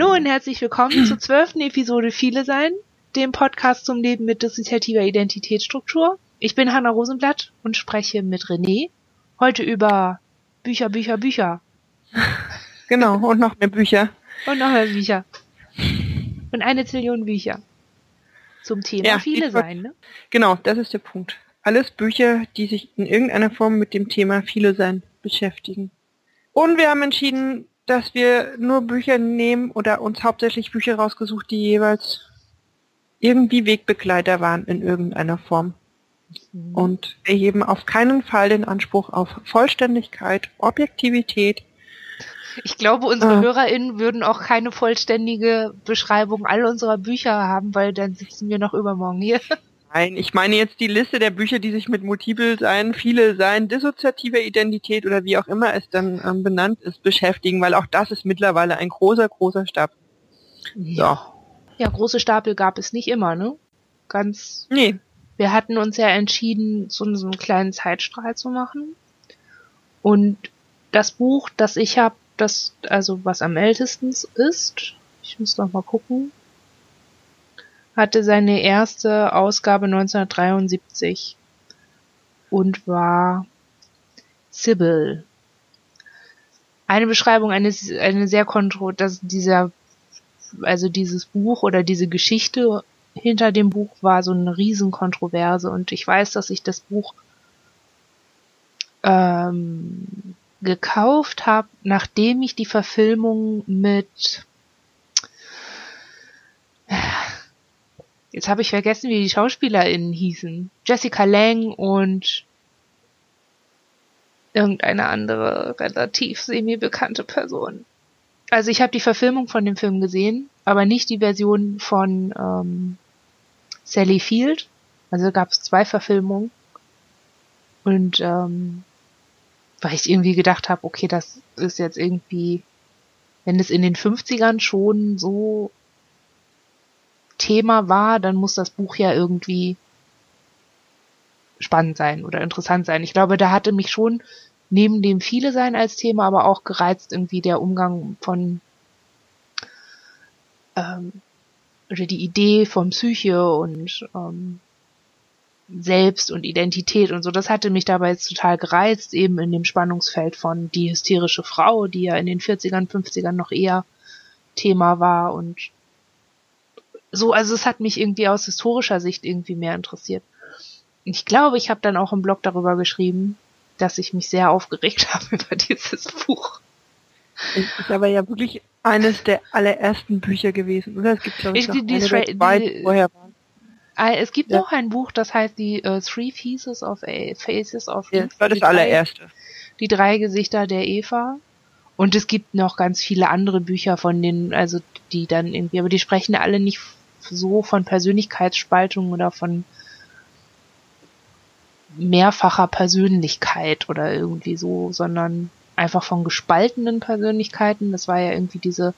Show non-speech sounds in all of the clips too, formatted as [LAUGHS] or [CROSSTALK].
Hallo und herzlich willkommen zur zwölften Episode Viele Sein, dem Podcast zum Leben mit dissoziativer Identitätsstruktur. Ich bin Hanna Rosenblatt und spreche mit René heute über Bücher, Bücher, Bücher. Genau, und noch mehr Bücher. Und noch mehr Bücher. Und eine Zillion Bücher. Zum Thema Ja, Viele Sein, ne? Genau, das ist der Punkt. Alles Bücher, die sich in irgendeiner Form mit dem Thema Viele sein beschäftigen. Und wir haben entschieden, dass wir nur Bücher nehmen oder uns hauptsächlich Bücher rausgesucht, die jeweils irgendwie Wegbegleiter waren in irgendeiner Form. Und erheben auf keinen Fall den Anspruch auf Vollständigkeit, Objektivität. Ich glaube, unsere Ah. HörerInnen würden auch keine vollständige Beschreibung all unserer Bücher haben, weil dann sitzen wir noch übermorgen hier. [LAUGHS] Nein, ich meine jetzt die Liste der Bücher, die sich mit Multiple sein, viele sein, dissoziativer Identität oder wie auch immer es dann ähm, benannt ist, beschäftigen, weil auch das ist mittlerweile ein großer, großer Stab. So. Ja, große Stapel gab es nicht immer, ne? Ganz Nee, wir hatten uns ja entschieden, so, so einen kleinen Zeitstrahl zu machen. Und das Buch, das ich habe, das, also was am ältesten ist, ich muss noch mal gucken, hatte seine erste Ausgabe 1973 und war Sybil. Eine Beschreibung, eine, eine sehr kontro, dass dieser, also dieses Buch oder diese Geschichte hinter dem Buch war so eine Riesenkontroverse und ich weiß, dass ich das Buch ähm, gekauft habe, nachdem ich die Verfilmung mit jetzt habe ich vergessen, wie die SchauspielerInnen hießen. Jessica Lang und irgendeine andere relativ semi-bekannte Person. Also ich habe die Verfilmung von dem Film gesehen, aber nicht die Version von ähm, Sally Field. Also gab es zwei Verfilmungen. Und ähm, weil ich irgendwie gedacht habe, okay, das ist jetzt irgendwie, wenn es in den 50ern schon so Thema war, dann muss das Buch ja irgendwie spannend sein oder interessant sein. Ich glaube, da hatte mich schon neben dem viele sein als Thema, aber auch gereizt irgendwie der Umgang von ähm, oder die Idee von Psyche und ähm, Selbst und Identität und so. Das hatte mich dabei jetzt total gereizt, eben in dem Spannungsfeld von die hysterische Frau, die ja in den 40ern, 50ern noch eher Thema war und so, also es hat mich irgendwie aus historischer Sicht irgendwie mehr interessiert. Ich glaube, ich habe dann auch im Blog darüber geschrieben, dass ich mich sehr aufgeregt [LAUGHS] habe über dieses Buch. es ist aber ja wirklich eines der allerersten Bücher gewesen, oder? Es gibt glaube ich noch die- die eine die vorher waren. Äh, Es gibt Ja. noch ein Buch, das heißt die äh, Three Faces of A Faces of Ja, das war das drei- allererste. die drei Gesichter der Eva. Und es gibt noch ganz viele andere Bücher von denen, also die dann irgendwie, aber die sprechen alle nicht so von Persönlichkeitsspaltung oder von mehrfacher Persönlichkeit oder irgendwie so, sondern einfach von gespaltenen Persönlichkeiten. Das war ja irgendwie diese,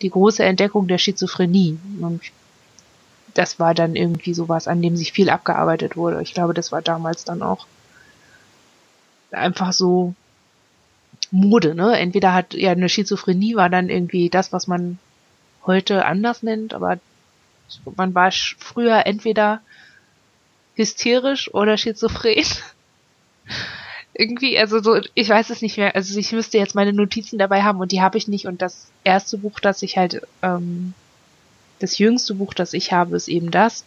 die große Entdeckung der Schizophrenie. Und das war dann irgendwie sowas, an dem sich viel abgearbeitet wurde. Ich glaube, das war damals dann auch einfach so Mode, ne? Entweder hat ja eine Schizophrenie war dann irgendwie das, was man heute anders nennt, aber man war früher entweder hysterisch oder schizophren. [LAUGHS] irgendwie, also so, ich weiß es nicht mehr. Also ich müsste jetzt meine Notizen dabei haben und die habe ich nicht. Und das erste Buch, das ich halt, ähm, das jüngste Buch, das ich habe, ist eben das.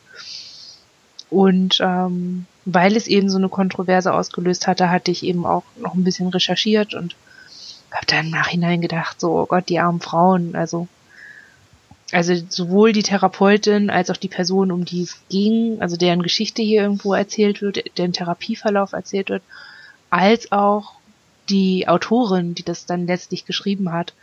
Und ähm, weil es eben so eine Kontroverse ausgelöst hatte, hatte ich eben auch noch ein bisschen recherchiert und habe dann im Nachhinein gedacht, so, oh Gott, die armen Frauen, also also sowohl die Therapeutin als auch die Person, um die es ging, also deren Geschichte hier irgendwo erzählt wird, deren Therapieverlauf erzählt wird, als auch die Autorin, die das dann letztlich geschrieben hat.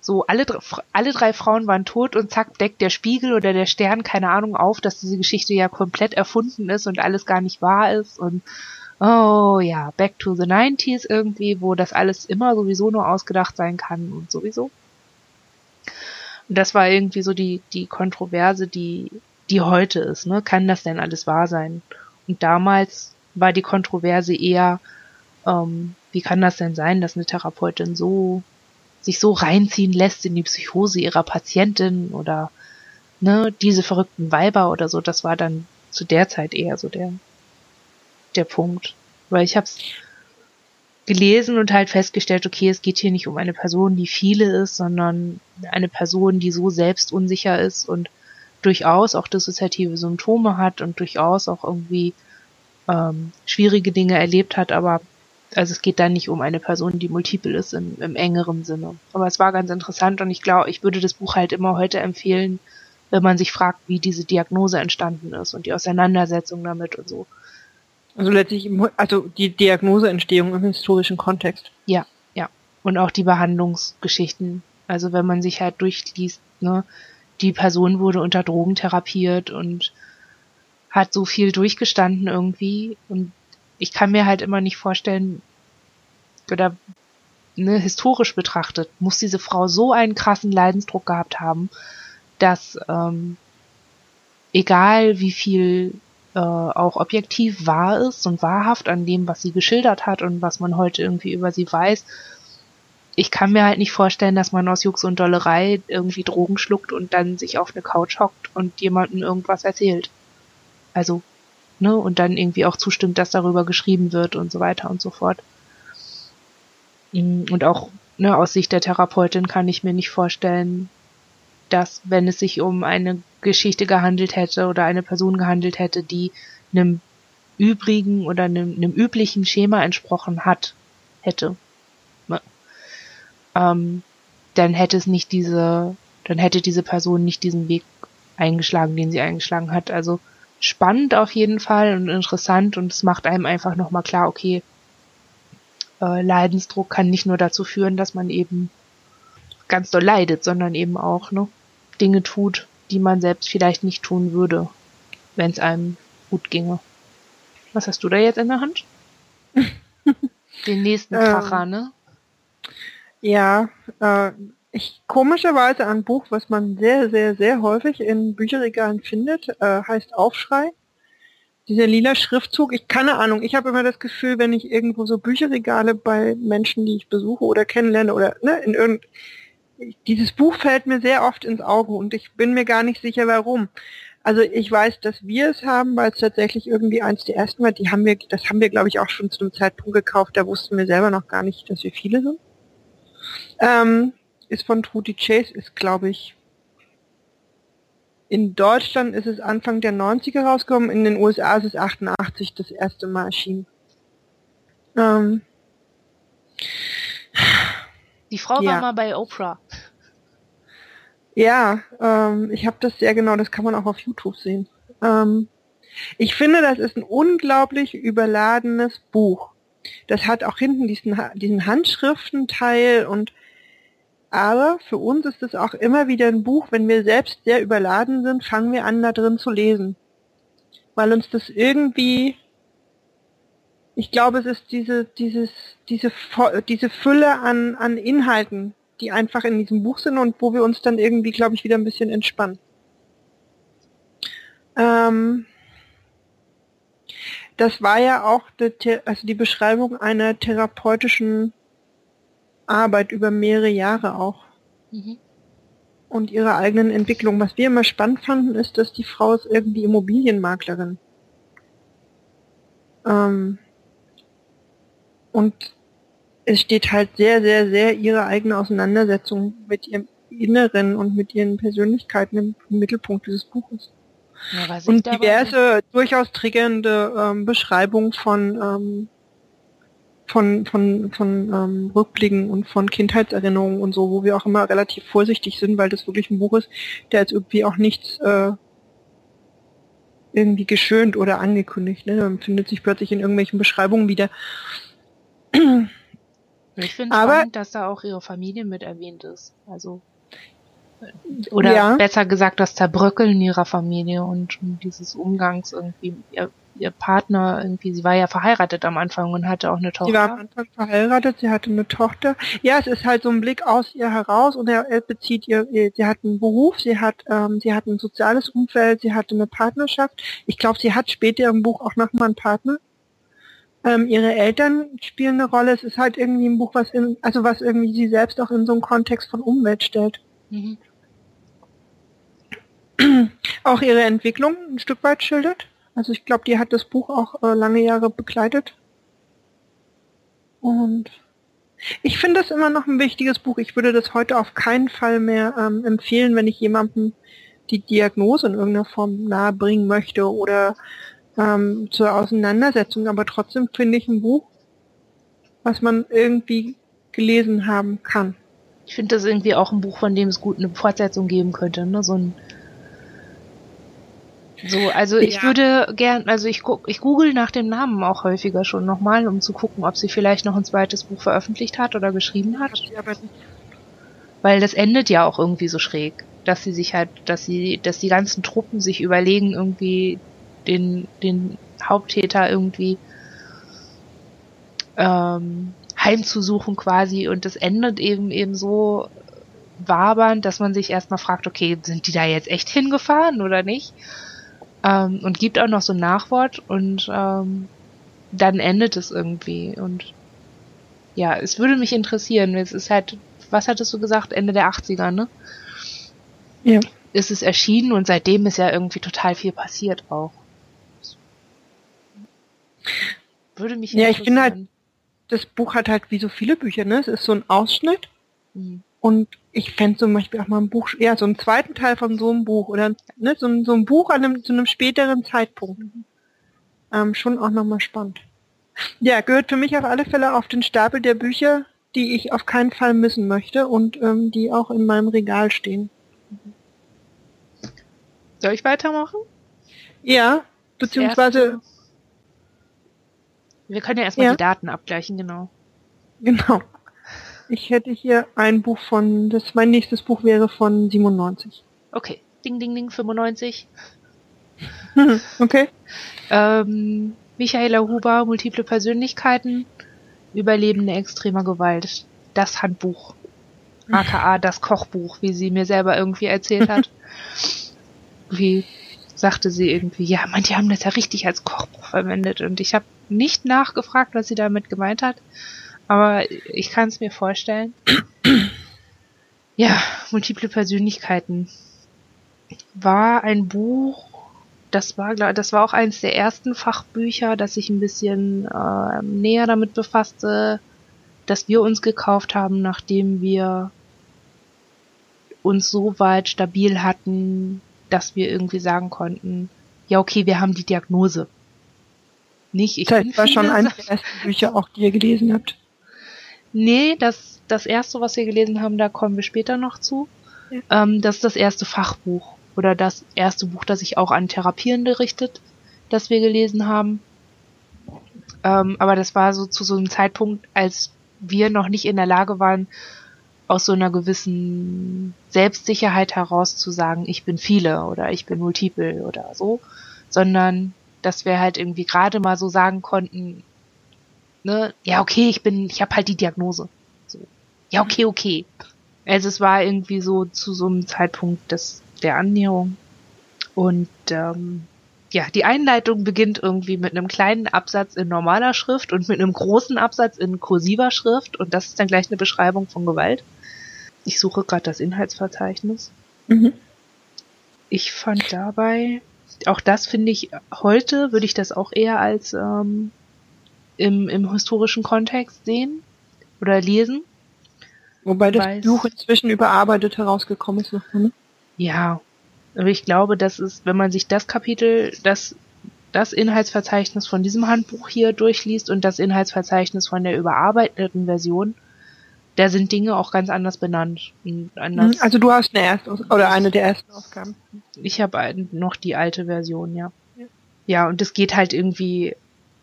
So, alle, alle drei Frauen waren tot und zack, deckt der Spiegel oder der Stern, keine Ahnung, auf, dass diese Geschichte ja komplett erfunden ist und alles gar nicht wahr ist und oh ja, back to the 90s irgendwie, wo das alles immer sowieso nur ausgedacht sein kann und sowieso. Das war irgendwie so die, die Kontroverse, die, die heute ist, ne? Kann das denn alles wahr sein? Und damals war die Kontroverse eher, ähm, wie kann das denn sein, dass eine Therapeutin so sich so reinziehen lässt in die Psychose ihrer Patientin oder ne, diese verrückten Weiber oder so, das war dann zu der Zeit eher so der, der Punkt. Weil ich hab's gelesen und halt festgestellt, okay, es geht hier nicht um eine Person, die viele ist, sondern eine Person, die so selbstunsicher ist und durchaus auch dissoziative Symptome hat und durchaus auch irgendwie ähm, schwierige Dinge erlebt hat, aber also es geht da nicht um eine Person, die multiple ist im, im engeren Sinne. Aber es war ganz interessant und ich glaube, ich würde das Buch halt immer heute empfehlen, wenn man sich fragt, wie diese Diagnose entstanden ist und die Auseinandersetzung damit und so. Also letztlich, also die Diagnoseentstehung im historischen Kontext. Ja, ja. Und auch die Behandlungsgeschichten. Also wenn man sich halt durchliest, ne, die Person wurde unter Drogen therapiert und hat so viel durchgestanden irgendwie und ich kann mir halt immer nicht vorstellen, oder ne, historisch betrachtet, muss diese Frau so einen krassen Leidensdruck gehabt haben, dass ähm, egal wie viel äh, auch objektiv wahr ist und wahrhaft an dem, was sie geschildert hat und was man heute irgendwie über sie weiß, ich kann mir halt nicht vorstellen, dass man aus Jux und Dollerei irgendwie Drogen schluckt und dann sich auf eine Couch hockt und jemandem irgendwas erzählt. Also ne, und dann irgendwie auch zustimmt, dass darüber geschrieben wird und so weiter und so fort. Mm, und auch ne, aus Sicht der Therapeutin kann ich mir nicht vorstellen, dass wenn es sich um eine Geschichte gehandelt hätte oder eine Person gehandelt hätte, die einem übrigen oder einem, einem üblichen Schema entsprochen hat, hätte, ne, ähm, dann hätte es nicht diese, dann hätte diese Person nicht diesen Weg eingeschlagen, den sie eingeschlagen hat. Also spannend auf jeden Fall und interessant und es macht einem einfach nochmal klar, okay, äh, Leidensdruck kann nicht nur dazu führen, dass man eben ganz doll leidet, sondern eben auch ne, Dinge tut, die man selbst vielleicht nicht tun würde, wenn es einem gut ginge. Was hast du da jetzt in der Hand? [LAUGHS] Den nächsten Kracher, ähm, ne? Ja, äh, ich komischerweise ein Buch, was man sehr, sehr, sehr häufig in Bücherregalen findet, äh, heißt Aufschrei. Dieser lila Schriftzug, ich keine Ahnung, ich habe immer das Gefühl, wenn ich irgendwo so Bücherregale bei Menschen, die ich besuche oder kennenlerne oder ne, in irgend dieses Buch fällt mir sehr oft ins Auge und ich bin mir gar nicht sicher warum. Also ich weiß, dass wir es haben, weil es tatsächlich irgendwie eins der ersten war. Die haben wir, das haben wir glaube ich auch schon zu einem Zeitpunkt gekauft, da wussten wir selber noch gar nicht, dass wir viele sind. Ähm, ist von Trudy Chase, ist glaube ich in Deutschland ist es Anfang der 90er rausgekommen, in den USA ist es 88 das erste Mal erschienen. Ähm, Die Frau ja. war mal bei Oprah. Ja, ähm, ich habe das sehr genau, das kann man auch auf YouTube sehen. Ähm, ich finde, das ist ein unglaublich überladenes Buch. Das hat auch hinten diesen, diesen Handschriftenteil und aber für uns ist es auch immer wieder ein Buch, wenn wir selbst sehr überladen sind, fangen wir an, da drin zu lesen. Weil uns das irgendwie, ich glaube, es ist diese, dieses, diese, diese Fülle an, an Inhalten, die einfach in diesem Buch sind und wo wir uns dann irgendwie, glaube ich, wieder ein bisschen entspannen. Ähm, das war ja auch die, also die Beschreibung einer therapeutischen Arbeit über mehrere Jahre auch. Mhm. Und ihre eigenen Entwicklung. Was wir immer spannend fanden, ist, dass die Frau ist irgendwie Immobilienmaklerin. Ähm, und es steht halt sehr, sehr, sehr ihre eigene Auseinandersetzung mit ihrem Inneren und mit ihren Persönlichkeiten im, Mittelpunkt dieses Buches. Ja, und diverse durchaus triggernde ähm, Beschreibungen von ähm, von, von, von ähm, Rückblicken und von Kindheitserinnerungen und so, wo wir auch immer relativ vorsichtig sind, weil das wirklich ein Buch ist, der jetzt irgendwie auch nichts äh, irgendwie geschönt oder angekündigt. Ne? Man findet sich plötzlich in irgendwelchen Beschreibungen wieder. Ich finde es spannend, dass da auch ihre Familie mit erwähnt ist. Also oder ja. besser gesagt das Zerbröckeln ihrer Familie und dieses Umgangs irgendwie ihr, ihr Partner irgendwie, sie war ja verheiratet am Anfang und hatte auch eine Tochter. Sie war am Anfang verheiratet, sie hatte eine Tochter. Ja, es ist halt so ein Blick aus ihr heraus und er, er bezieht ihr, sie hat einen Beruf, sie hat, ähm, sie hat ein soziales Umfeld, sie hatte eine Partnerschaft. Ich glaube, sie hat später im Buch auch nochmal einen Partner. Ähm, ihre Eltern spielen eine Rolle. Es ist halt irgendwie ein Buch, was in, also was irgendwie sie selbst auch in so einen Kontext von Umwelt stellt. Mhm. [CLEARS THROAT] Auch ihre Entwicklung ein Stück weit schildert. Also ich glaube, die hat das Buch auch äh, lange Jahre begleitet. Und ich finde das immer noch ein wichtiges Buch. Ich würde das heute auf keinen Fall mehr ähm, empfehlen, wenn ich jemandem die Diagnose in irgendeiner Form nahebringen möchte oder ähm, zur Auseinandersetzung. Aber trotzdem finde ich ein Buch, was man irgendwie gelesen haben kann. Ich finde das irgendwie auch ein Buch, von dem es gut eine Fortsetzung geben könnte. Ne? So ein so, also ich ja. würde gern, also ich guck, ich google nach dem Namen auch häufiger schon nochmal, um zu gucken, ob sie vielleicht noch ein zweites Buch veröffentlicht hat oder geschrieben hat. Weil das endet ja auch irgendwie so schräg, dass sie sich halt, dass sie, dass die ganzen Truppen sich überlegen, irgendwie den, den Haupttäter irgendwie ähm, heimzusuchen quasi und das endet eben eben so wabernd, dass man sich erstmal fragt, okay, sind die da jetzt echt hingefahren oder nicht? Ähm, und gibt auch noch so ein Nachwort und ähm, dann endet es irgendwie. Und ja, es würde mich interessieren. Es ist halt, was hattest du gesagt? Ende der 80er, ne? Ja. Ist es erschienen und seitdem ist ja irgendwie total viel passiert auch. Würde mich Ja, ich finde halt, das Buch hat halt wie so viele Bücher, ne? Es ist so ein Ausschnitt. Mhm. Und ich fände zum Beispiel auch mal ein Buch, ja, so einen zweiten Teil von so einem Buch oder ne, so, ein, so ein Buch an einem, zu einem späteren Zeitpunkt. Ähm, schon auch nochmal spannend. Ja, gehört für mich auf alle Fälle auf den Stapel der Bücher, die ich auf keinen Fall missen möchte und ähm, die auch in meinem Regal stehen. Soll ich weitermachen? Ja, beziehungsweise. Wir können ja erstmal ja. die Daten abgleichen, genau. Genau. Ich hätte hier ein Buch von, das mein nächstes Buch wäre von 97. Okay. Ding, ding, ding, 95. [LAUGHS] okay. Ähm, Michaela Huber, Multiple Persönlichkeiten, Überlebende extremer Gewalt. Das Handbuch. [LAUGHS] AKA das Kochbuch, wie sie mir selber irgendwie erzählt hat. [LAUGHS] wie sagte sie irgendwie, ja, manche haben das ja richtig als Kochbuch verwendet und ich habe nicht nachgefragt, was sie damit gemeint hat. Aber ich kann es mir vorstellen. [CLEARS THROAT] ja, multiple Persönlichkeiten war ein Buch, das war, das war auch eines der ersten Fachbücher, das sich ein bisschen äh, näher damit befasste, dass wir uns gekauft haben, nachdem wir uns so weit stabil hatten, dass wir irgendwie sagen konnten, ja okay, wir haben die Diagnose. Nicht, ich das war schon eines der ersten Bücher, auch die ihr gelesen habt. Nee, das, das erste, was wir gelesen haben, da kommen wir später noch zu. Ja. Ähm, das ist das erste Fachbuch oder das erste Buch, das sich auch an Therapierende richtet, das wir gelesen haben. Ähm, aber das war so zu so einem Zeitpunkt, als wir noch nicht in der Lage waren, aus so einer gewissen Selbstsicherheit heraus zu sagen, ich bin viele oder ich bin multiple oder so, sondern dass wir halt irgendwie gerade mal so sagen konnten, ne, ja, okay, ich bin, ich habe halt die Diagnose. So. Ja, okay, okay. Also es war irgendwie so zu so einem Zeitpunkt des, der Annäherung. Und ähm, ja, die Einleitung beginnt irgendwie mit einem kleinen Absatz in normaler Schrift und mit einem großen Absatz in kursiver Schrift und das ist dann gleich eine Beschreibung von Gewalt. Ich suche gerade das Inhaltsverzeichnis. Mhm. Ich fand dabei, auch das finde ich heute, würde ich das auch eher als ähm, im, im historischen Kontext sehen oder lesen. Wobei das Buch inzwischen überarbeitet herausgekommen ist. Ne? Ja, aber ich glaube, das ist, wenn man sich das Kapitel, das, das Inhaltsverzeichnis von diesem Handbuch hier durchliest und das Inhaltsverzeichnis von der überarbeiteten Version, da sind Dinge auch ganz anders benannt. Anders. Also du hast eine erste oder eine der ersten Ausgaben. Ich habe noch die alte Version, ja. ja. Ja, und es geht halt irgendwie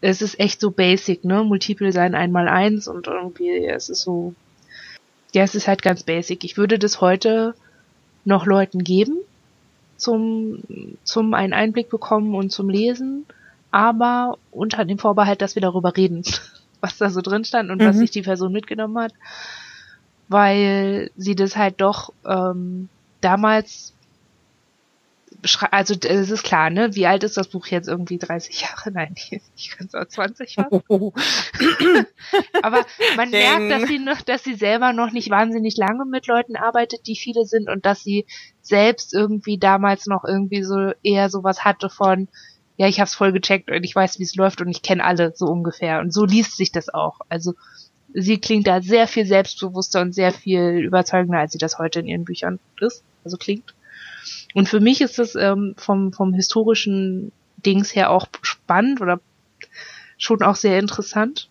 es ist echt so basic, ne? Multiple sein einmal eins und irgendwie, es ist so, ja, es ist halt ganz basic. Ich würde das heute noch Leuten geben, zum, zum einen Einblick bekommen und zum Lesen, aber unter dem Vorbehalt, dass wir darüber reden, was da so drin stand und mhm. was sich die Person mitgenommen hat, weil sie das halt doch ähm, damals also es ist klar, ne? Wie alt ist das Buch jetzt? Irgendwie 30 Jahre? [LAUGHS] Nein, ich kann es auch 20 fast. [LAUGHS] Aber man merkt, dass sie noch, dass sie selber noch nicht wahnsinnig lange mit Leuten arbeitet, die viele sind und dass sie selbst irgendwie damals noch irgendwie so eher sowas hatte von, ja, ich hab's voll gecheckt und ich weiß, wie es läuft und ich kenne alle so ungefähr. Und so liest sich das auch. Also sie klingt da sehr viel selbstbewusster und sehr viel überzeugender, als sie das heute in ihren Büchern ist. Also klingt. Und für mich ist das ähm, vom, vom historischen Dings her auch spannend oder schon auch sehr interessant,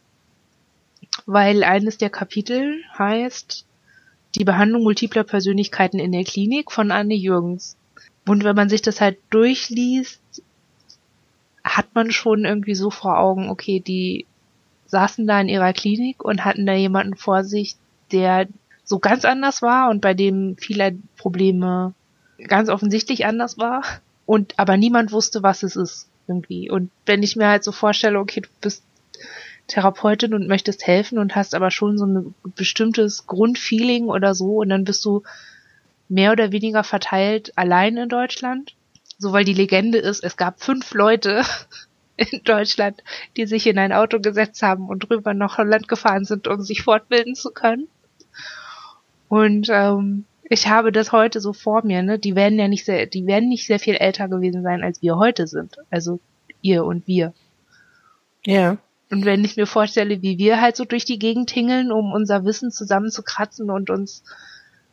weil eines der Kapitel heißt die Behandlung multipler Persönlichkeiten in der Klinik von Anne Jürgens. Und wenn man sich das halt durchliest, hat man schon irgendwie so vor Augen, okay, die saßen da in ihrer Klinik und hatten da jemanden vor sich, der so ganz anders war und bei dem viele Probleme ganz offensichtlich anders war und aber niemand wusste, was es ist irgendwie. Und wenn ich mir halt so vorstelle, okay, du bist Therapeutin und möchtest helfen und hast aber schon so ein bestimmtes Grundfeeling oder so und dann bist du mehr oder weniger verteilt allein in Deutschland. So weil die Legende ist, es gab fünf Leute [LAUGHS] in Deutschland, die sich in ein Auto gesetzt haben und drüber nach Holland gefahren sind, um sich fortbilden zu können. Und ähm, ich habe das heute so vor mir, ne? Die werden ja nicht sehr, die werden nicht sehr viel älter gewesen sein, als wir heute sind. Also ihr und wir. Ja. Und wenn ich mir vorstelle, wie wir halt so durch die Gegend tingeln, um unser Wissen zusammenzukratzen und uns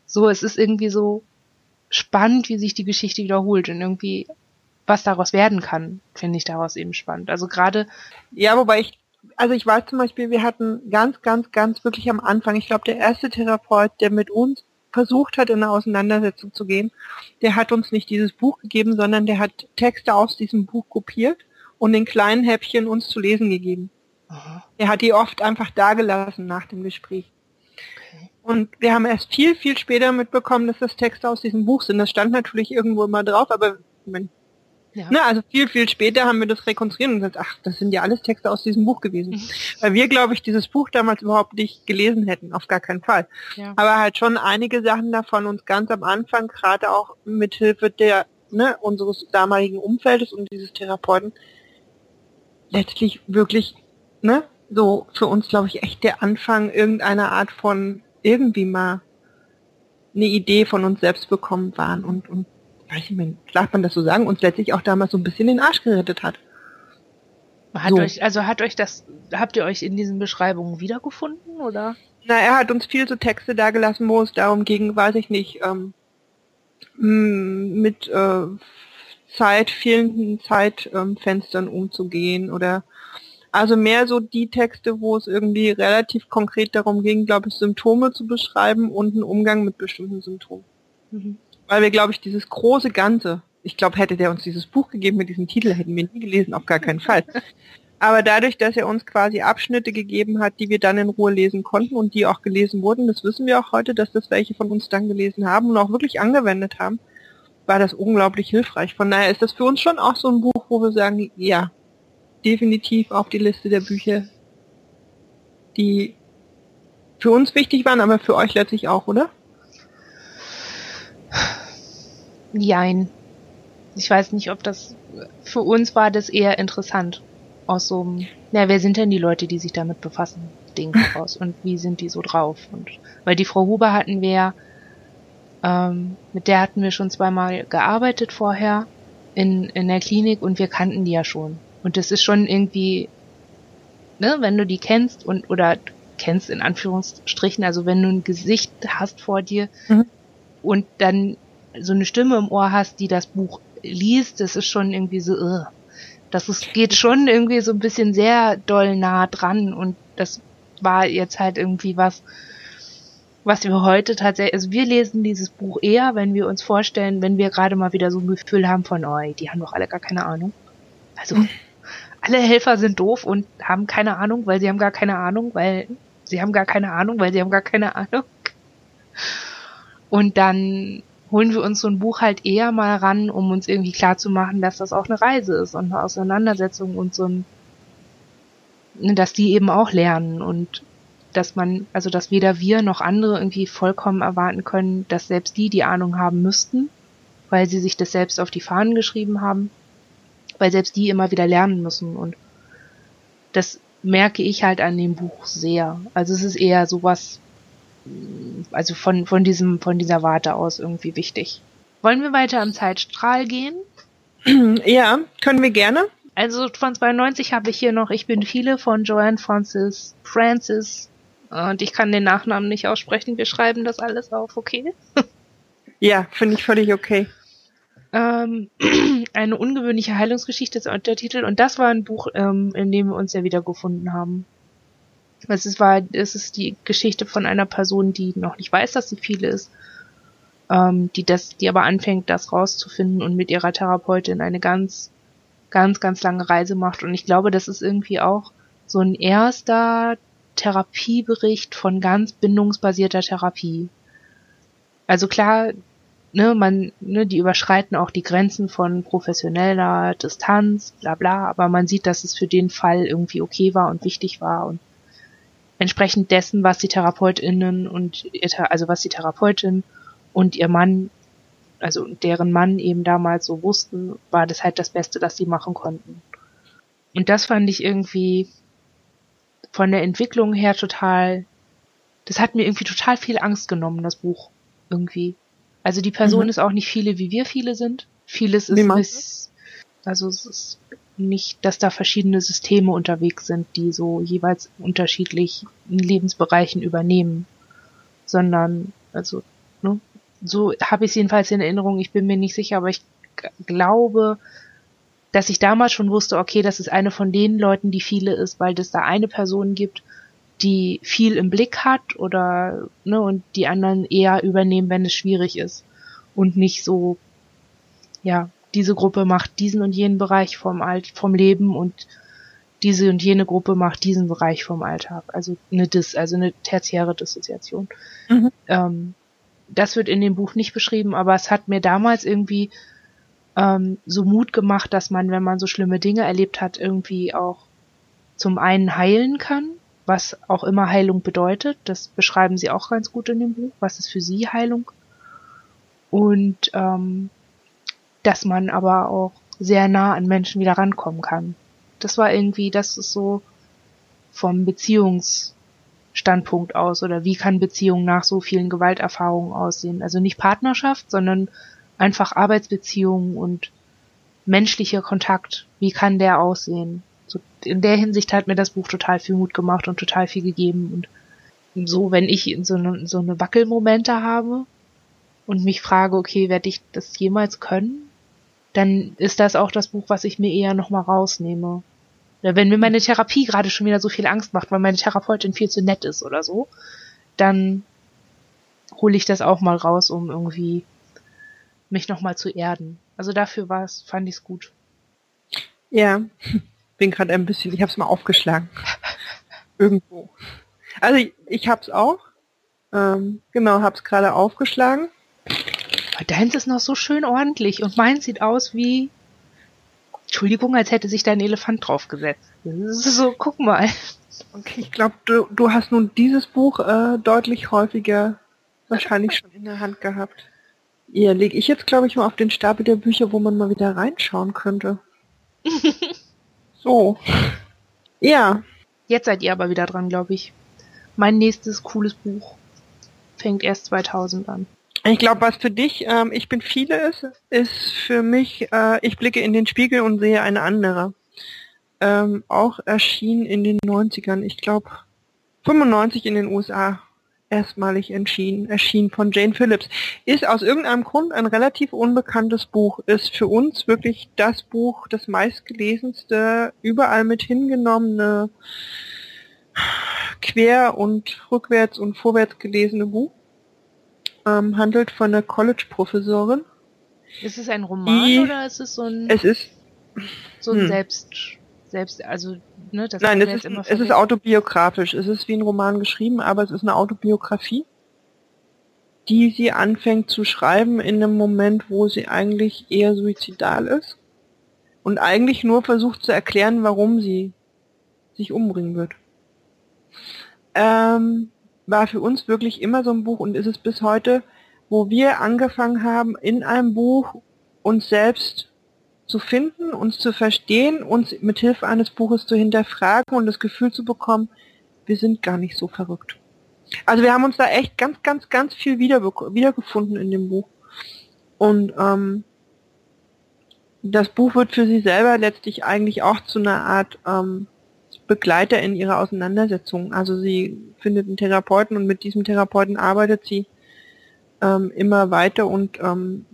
so, es ist irgendwie so spannend, wie sich die Geschichte wiederholt und irgendwie was daraus werden kann, finde ich daraus eben spannend. Also gerade. Ja, wobei ich, also ich weiß zum Beispiel, wir hatten ganz, ganz, ganz wirklich am Anfang, ich glaube, der erste Therapeut, der mit uns versucht hat, in eine Auseinandersetzung zu gehen, der hat uns nicht dieses Buch gegeben, sondern der hat Texte aus diesem Buch kopiert und in kleinen Häppchen uns zu lesen gegeben. Aha. Er hat die oft einfach dagelassen nach dem Gespräch. Und wir haben erst viel, viel später mitbekommen, dass das Texte aus diesem Buch sind. Das stand natürlich irgendwo immer drauf, aber ja. Ne, also viel, viel später haben wir das rekonstruiert und gesagt, ach, das sind ja alles Texte aus diesem Buch gewesen. Mhm. Weil wir, glaube ich, dieses Buch damals überhaupt nicht gelesen hätten, auf gar keinen Fall. Ja. Aber halt schon einige Sachen davon uns ganz am Anfang, gerade auch mit Hilfe der, ne, unseres damaligen Umfeldes und dieses Therapeuten, letztlich wirklich, ne, so für uns, glaube ich, echt der Anfang irgendeiner Art von irgendwie mal eine Idee von uns selbst bekommen waren und, und weiß ich nicht, darf man das so sagen, uns letztlich auch damals so ein bisschen den Arsch gerettet hat. Hat so. euch, also hat euch das, habt ihr euch in diesen Beschreibungen wiedergefunden, oder? Na, er hat uns viel so Texte dagelassen, wo es darum ging, weiß ich nicht, ähm, mit äh, Zeit, fehlenden Zeitfenstern ähm, umzugehen oder also mehr so die Texte, wo es irgendwie relativ konkret darum ging, glaube ich, Symptome zu beschreiben und einen Umgang mit bestimmten Symptomen. Mhm weil wir, glaube ich, dieses große Ganze, ich glaube, hätte der uns dieses Buch gegeben mit diesem Titel, hätten wir nie gelesen, auf gar keinen [LAUGHS] Fall. Aber dadurch, dass er uns quasi Abschnitte gegeben hat, die wir dann in Ruhe lesen konnten und die auch gelesen wurden, das wissen wir auch heute, dass das welche von uns dann gelesen haben und auch wirklich angewendet haben, war das unglaublich hilfreich. Von daher ist das für uns schon auch so ein Buch, wo wir sagen, ja, definitiv auf die Liste der Bücher, die für uns wichtig waren, aber für euch letztlich auch, oder? Jein. Ich weiß nicht, ob das für uns war das eher interessant. Aus so einem, ja, wer sind denn die Leute, die sich damit befassen? Ding [LAUGHS] raus. Und wie sind die so drauf? Und weil die Frau Huber hatten wir, ähm, mit der hatten wir schon zweimal gearbeitet vorher in, in der Klinik und wir kannten die ja schon. Und das ist schon irgendwie, ne, wenn du die kennst und oder kennst in Anführungsstrichen, also wenn du ein Gesicht hast vor dir mhm. und dann so eine Stimme im Ohr hast, die das Buch liest, das ist schon irgendwie so, uh, das ist, geht schon irgendwie so ein bisschen sehr doll nah dran und das war jetzt halt irgendwie was, was wir heute tatsächlich, also wir lesen dieses Buch eher, wenn wir uns vorstellen, wenn wir gerade mal wieder so ein Gefühl haben von, oh, die haben doch alle gar keine Ahnung. Also, alle Helfer sind doof und haben keine Ahnung, weil sie haben gar keine Ahnung, weil sie haben gar keine Ahnung, weil sie haben gar keine Ahnung. Und dann holen wir uns so ein Buch halt eher mal ran, um uns irgendwie klar zu machen, dass das auch eine Reise ist und eine Auseinandersetzung und so ein, ne, dass die eben auch lernen und dass man, also dass weder wir noch andere irgendwie vollkommen erwarten können, dass selbst die die Ahnung haben müssten, weil sie sich das selbst auf die Fahnen geschrieben haben, weil selbst die immer wieder lernen müssen und das merke ich halt an dem Buch sehr. Also es ist eher sowas, also von, von diesem, von dieser Warte aus irgendwie wichtig. Wollen wir weiter am Zeitstrahl gehen? [CLEARS THROAT] Ja, können wir gerne. Also von 92 habe ich hier noch Ich bin viele von Joanne Francis Francis. Und ich kann den Nachnamen nicht aussprechen. Wir schreiben das alles auf, okay? [LAUGHS] ja, finde ich völlig okay. Ähm, [CLEARS THROAT] eine ungewöhnliche Heilungsgeschichte ist der Titel. Und das war ein Buch, ähm, in dem wir uns ja wiedergefunden haben. Es ist, war, es ist die Geschichte von einer Person, die noch nicht weiß, dass sie viele ist, ähm, die das, die aber anfängt, das rauszufinden und mit ihrer Therapeutin eine ganz, ganz, ganz lange Reise macht. Und ich glaube, das ist irgendwie auch so ein erster Therapiebericht von ganz bindungsbasierter Therapie. Also klar, ne, man, ne, die überschreiten auch die Grenzen von professioneller Distanz, bla bla, aber man sieht, dass es für den Fall irgendwie okay war und wichtig war und entsprechend dessen, was die TherapeutInnen und also was die Therapeutin und ihr Mann, also deren Mann eben damals so wussten, war das halt das Beste, das sie machen konnten. Und das fand ich irgendwie von der Entwicklung her total, das hat mir irgendwie total viel Angst genommen, das Buch. Irgendwie. Also die Person mhm. ist auch nicht viele, wie wir viele sind. Vieles ist, ist also es ist nicht, dass da verschiedene Systeme unterwegs sind, die so jeweils unterschiedlich in Lebensbereichen übernehmen, sondern also ne, so habe ich es jedenfalls in Erinnerung. Ich bin mir nicht sicher, aber ich glaube, dass ich damals schon wusste, okay, das ist eine von den Leuten, die viele ist, weil es da eine Person gibt, die viel im Blick hat oder ne und die anderen eher übernehmen, wenn es schwierig ist. Und nicht so ja diese Gruppe macht diesen und jenen Bereich vom Alt vom Leben und diese und jene Gruppe macht diesen Bereich vom Alltag. Also eine Dis also eine tertiäre Dissoziation. Mhm. ähm, das wird in dem Buch nicht beschrieben, aber es hat mir damals irgendwie ähm, so Mut gemacht, dass man, wenn man so schlimme Dinge erlebt hat, irgendwie auch zum einen heilen kann, was auch immer Heilung bedeutet. Das beschreiben sie auch ganz gut in dem Buch. Was ist für sie Heilung? Und ähm, dass man aber auch sehr nah an Menschen wieder rankommen kann. Das war irgendwie, das ist so vom Beziehungs Standpunkt aus oder wie kann Beziehung nach so vielen Gewalterfahrungen aussehen? Also nicht Partnerschaft, sondern einfach Arbeitsbeziehungen und menschlicher Kontakt. Wie kann der aussehen? So, in der Hinsicht hat mir das Buch total viel Mut gemacht und total viel gegeben und so, wenn ich so eine, so eine Wackelmomente habe und mich frage, okay, werde ich das jemals können? Dann ist das auch das Buch, was ich mir eher nochmal rausnehme. Wenn mir meine Therapie gerade schon wieder so viel Angst macht, weil meine Therapeutin viel zu nett ist oder so, dann hole ich das auch mal raus, um irgendwie mich nochmal zu erden. Also dafür war es, fand ich es gut. Ja, bin gerade ein bisschen, ich habe es mal aufgeschlagen. Irgendwo. Also ich, ich habe es auch. Ähm, genau, habe es gerade aufgeschlagen. Deins ist noch so schön ordentlich und meins sieht aus wie Entschuldigung, als hätte sich da ein Elefant draufgesetzt. So, guck mal. Okay, ich glaube, du, du hast nun dieses Buch äh, deutlich häufiger wahrscheinlich schon in der Hand gehabt. Ja, lege ich jetzt, glaube ich, mal auf den Stapel der Bücher, wo man mal wieder reinschauen könnte. [LAUGHS] so. Ja. Jetzt seid ihr aber wieder dran, glaube ich. Mein nächstes cooles Buch fängt erst 2000 an. Ich glaube, was für dich, ähm, ich bin viele ist, ist für mich, äh, ich blicke in den Spiegel und sehe eine andere. Ähm, auch erschien in den 90ern, ich glaube 95 in den USA erstmalig entschieden, erschien von Jane Phillips. Ist aus irgendeinem Grund ein relativ unbekanntes Buch, ist für uns wirklich das Buch, das meistgelesenste, überall mit hingenommene, quer und rückwärts und vorwärts gelesene Buch ähm, handelt von einer College-Professorin. Ist es ein Roman die, oder ist es so ein... Es ist... So ein hm. Selbst... Selbst, also, ne, das Nein, es ist, es ist autobiografisch. Es ist wie ein Roman geschrieben, aber es ist eine Autobiografie, die sie anfängt zu schreiben in einem Moment, wo sie eigentlich eher suizidal ist und eigentlich nur versucht zu erklären, warum sie sich umbringen wird. Ähm, war für uns wirklich immer so ein Buch und ist es bis heute, wo wir angefangen haben, in einem Buch uns selbst zu finden, uns zu verstehen, uns mit Hilfe eines Buches zu hinterfragen und das Gefühl zu bekommen, wir sind gar nicht so verrückt. Also wir haben uns da echt ganz, ganz, ganz viel wieder, wiedergefunden in dem Buch. Und ähm, das Buch wird für sie selber letztlich eigentlich auch zu einer Art ähm, Begleiter in ihrer Auseinandersetzung. Also sie findet einen Therapeuten und mit diesem Therapeuten arbeitet sie ähm, immer weiter und ähm,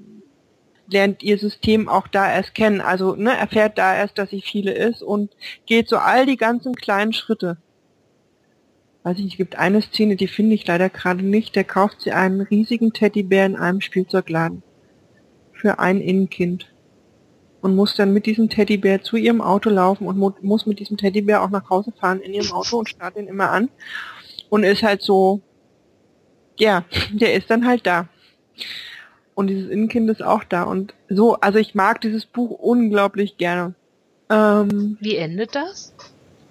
lernt ihr System auch da erst kennen. Also ne, erfährt da erst, dass sie viele ist und geht so all die ganzen kleinen Schritte. Weiß ich, es gibt eine Szene, die finde ich leider gerade nicht. Der kauft sie einen riesigen Teddybär in einem Spielzeugladen. Für ein Innenkind. Und muss dann mit diesem Teddybär zu ihrem Auto laufen und mu muss mit diesem Teddybär auch nach Hause fahren in ihrem Auto und starrt ihn immer an. Und ist halt so, ja, [LAUGHS] der ist dann halt da und dieses Innenkind ist auch da und so, also ich mag dieses Buch unglaublich gerne. Ähm, Wie endet das?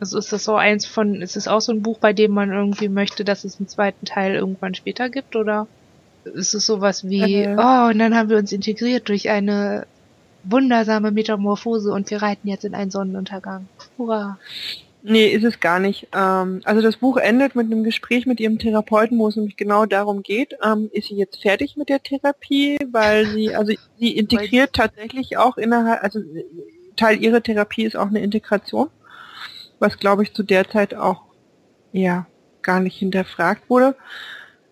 Also ist das so eins von, ist es auch so ein Buch, bei dem man irgendwie möchte, dass es einen zweiten Teil irgendwann später gibt oder ist es sowas wie, äh, oh, und dann haben wir uns integriert durch eine wundersame Metamorphose und wir reiten jetzt in einen Sonnenuntergang. Hurra. Nee, ist es gar nicht. Ähm, also das Buch endet mit einem Gespräch mit ihrem Therapeuten, wo es nämlich genau darum geht, ähm, ist sie jetzt fertig mit der Therapie, weil sie, also sie integriert tatsächlich auch innerhalb, also Teil ihrer Therapie ist auch eine Integration, was glaube ich zu der Zeit auch ja gar nicht hinterfragt wurde.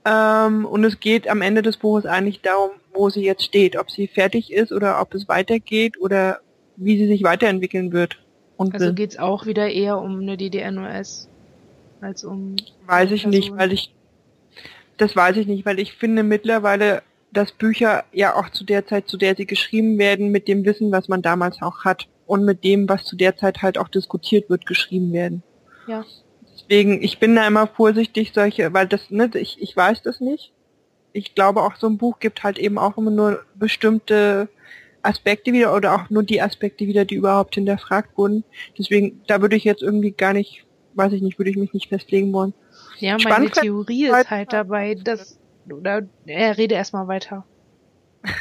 Ähm, und es geht am Ende des Buches eigentlich darum, wo sie jetzt steht, ob sie fertig ist oder ob es weitergeht oder wie sie sich weiterentwickeln wird. Und also geht es auch wieder eher um eine DDR-NOS als um. Weiß ich nicht, weil ich. Das weiß ich nicht, weil ich finde mittlerweile, dass Bücher ja auch zu der Zeit, zu der sie geschrieben werden, mit dem Wissen, was man damals auch hat und mit dem, was zu der Zeit halt auch diskutiert wird, geschrieben werden. Ja. Deswegen, ich bin da immer vorsichtig, solche, weil das, ne, ich, ich weiß das nicht. Ich glaube auch, so ein Buch gibt halt eben auch immer nur bestimmte Aspekte wieder oder auch nur die Aspekte wieder, die überhaupt hinterfragt wurden. Deswegen, da würde ich jetzt irgendwie gar nicht, weiß ich nicht, würde ich mich nicht festlegen wollen. Ja, meine Theorie ist halt dabei, dass, oder, er äh, rede erstmal weiter. [LAUGHS]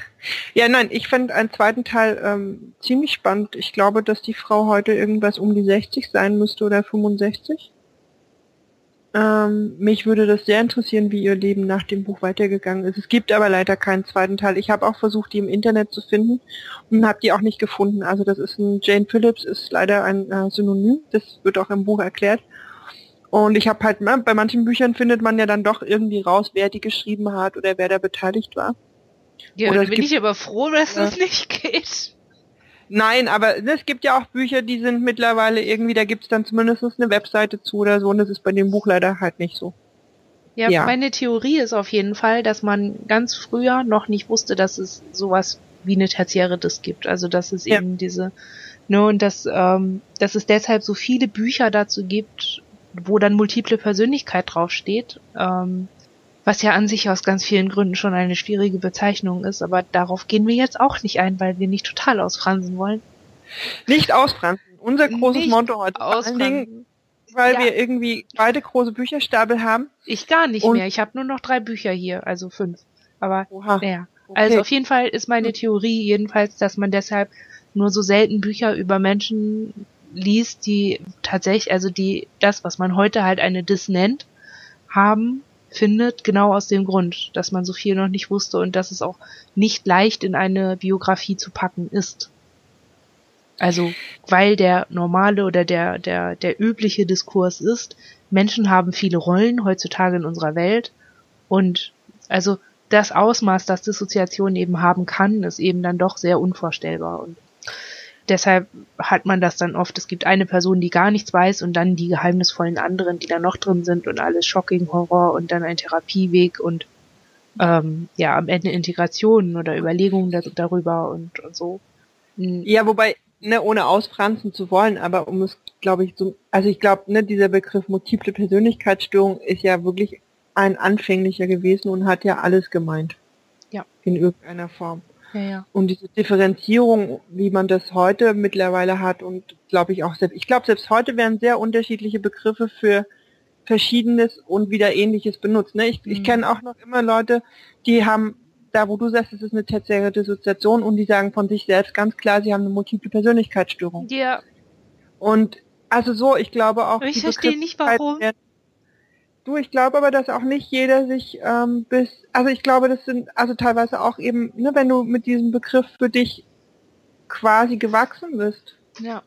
Ja, nein, ich fand einen zweiten Teil ähm, ziemlich spannend. Ich glaube, dass die Frau heute irgendwas um die 60 sein müsste oder 65. Ähm, mich würde das sehr interessieren, wie ihr Leben nach dem Buch weitergegangen ist. Es gibt aber leider keinen zweiten Teil. Ich habe auch versucht, die im Internet zu finden und habe die auch nicht gefunden. Also das ist ein Jane Phillips ist leider ein äh, Synonym. Das wird auch im Buch erklärt. Und ich habe halt, bei manchen Büchern findet man ja dann doch irgendwie raus, wer die geschrieben hat oder wer da beteiligt war. Ja, oder bin ich aber froh, dass ja. das nicht geht. Nein, aber es gibt ja auch Bücher, die sind mittlerweile irgendwie, da gibt es dann zumindest eine Webseite zu oder so und das ist bei dem Buch leider halt nicht so. Ja, ja, meine Theorie ist auf jeden Fall, dass man ganz früher noch nicht wusste, dass es sowas wie eine tertiäre Disk gibt. Also dass es ja. eben diese, ne, und dass, ähm, dass es deshalb so viele Bücher dazu gibt, wo dann multiple Persönlichkeit draufsteht. Ähm, was ja an sich aus ganz vielen Gründen schon eine schwierige Bezeichnung ist, aber darauf gehen wir jetzt auch nicht ein, weil wir nicht total ausfransen wollen. Nicht ausfransen. Unser großes nicht Motto heute. Vor allen Dingen, weil ja. wir irgendwie beide große Bücherstapel haben. Ich gar nicht mehr. Ich habe nur noch drei Bücher hier, also fünf. Aber Oha. ja. Okay. Also auf jeden Fall ist meine Theorie jedenfalls, dass man deshalb nur so selten Bücher über Menschen liest, die tatsächlich, also die das, was man heute halt eine Dis nennt, haben findet, genau aus dem Grund, dass man so viel noch nicht wusste und dass es auch nicht leicht in eine Biografie zu packen ist. Also, weil der normale oder der, der, der übliche Diskurs ist, Menschen haben viele Rollen heutzutage in unserer Welt und also das Ausmaß, das Dissoziation eben haben kann, ist eben dann doch sehr unvorstellbar und deshalb hat man das dann oft, es gibt eine Person, die gar nichts weiß und dann die geheimnisvollen anderen, die da noch drin sind und alles Shocking Horror und dann ein Therapieweg und ähm, ja, am Ende Integration oder Überlegungen da, darüber und, und so. Mhm. Ja, wobei, ne, ohne ausfranzen zu wollen, aber um es, glaube ich, so, also ich glaube, ne, dieser Begriff multiple Persönlichkeitsstörung ist ja wirklich ein anfänglicher gewesen und hat ja alles gemeint. Ja. In irgendeiner Form. Ja, ja. Und diese Differenzierung, wie man das heute mittlerweile hat und glaube ich auch selbst, ich glaube selbst heute werden sehr unterschiedliche Begriffe für Verschiedenes und wieder Ähnliches benutzt. Ne? Ich, mhm. ich kenne auch noch immer Leute, die haben da, wo du sagst, es ist eine tertiäre Dissoziation und die sagen von sich selbst ganz klar, sie haben eine multiple Persönlichkeitsstörung. Ja. Und also so, ich glaube auch. Ich verstehe nicht warum. Werden, du, ich glaube aber, dass auch nicht jeder sich ähm, bis, also ich glaube, das sind also teilweise auch eben, ne, wenn du mit diesem Begriff für dich quasi gewachsen bist. Ja.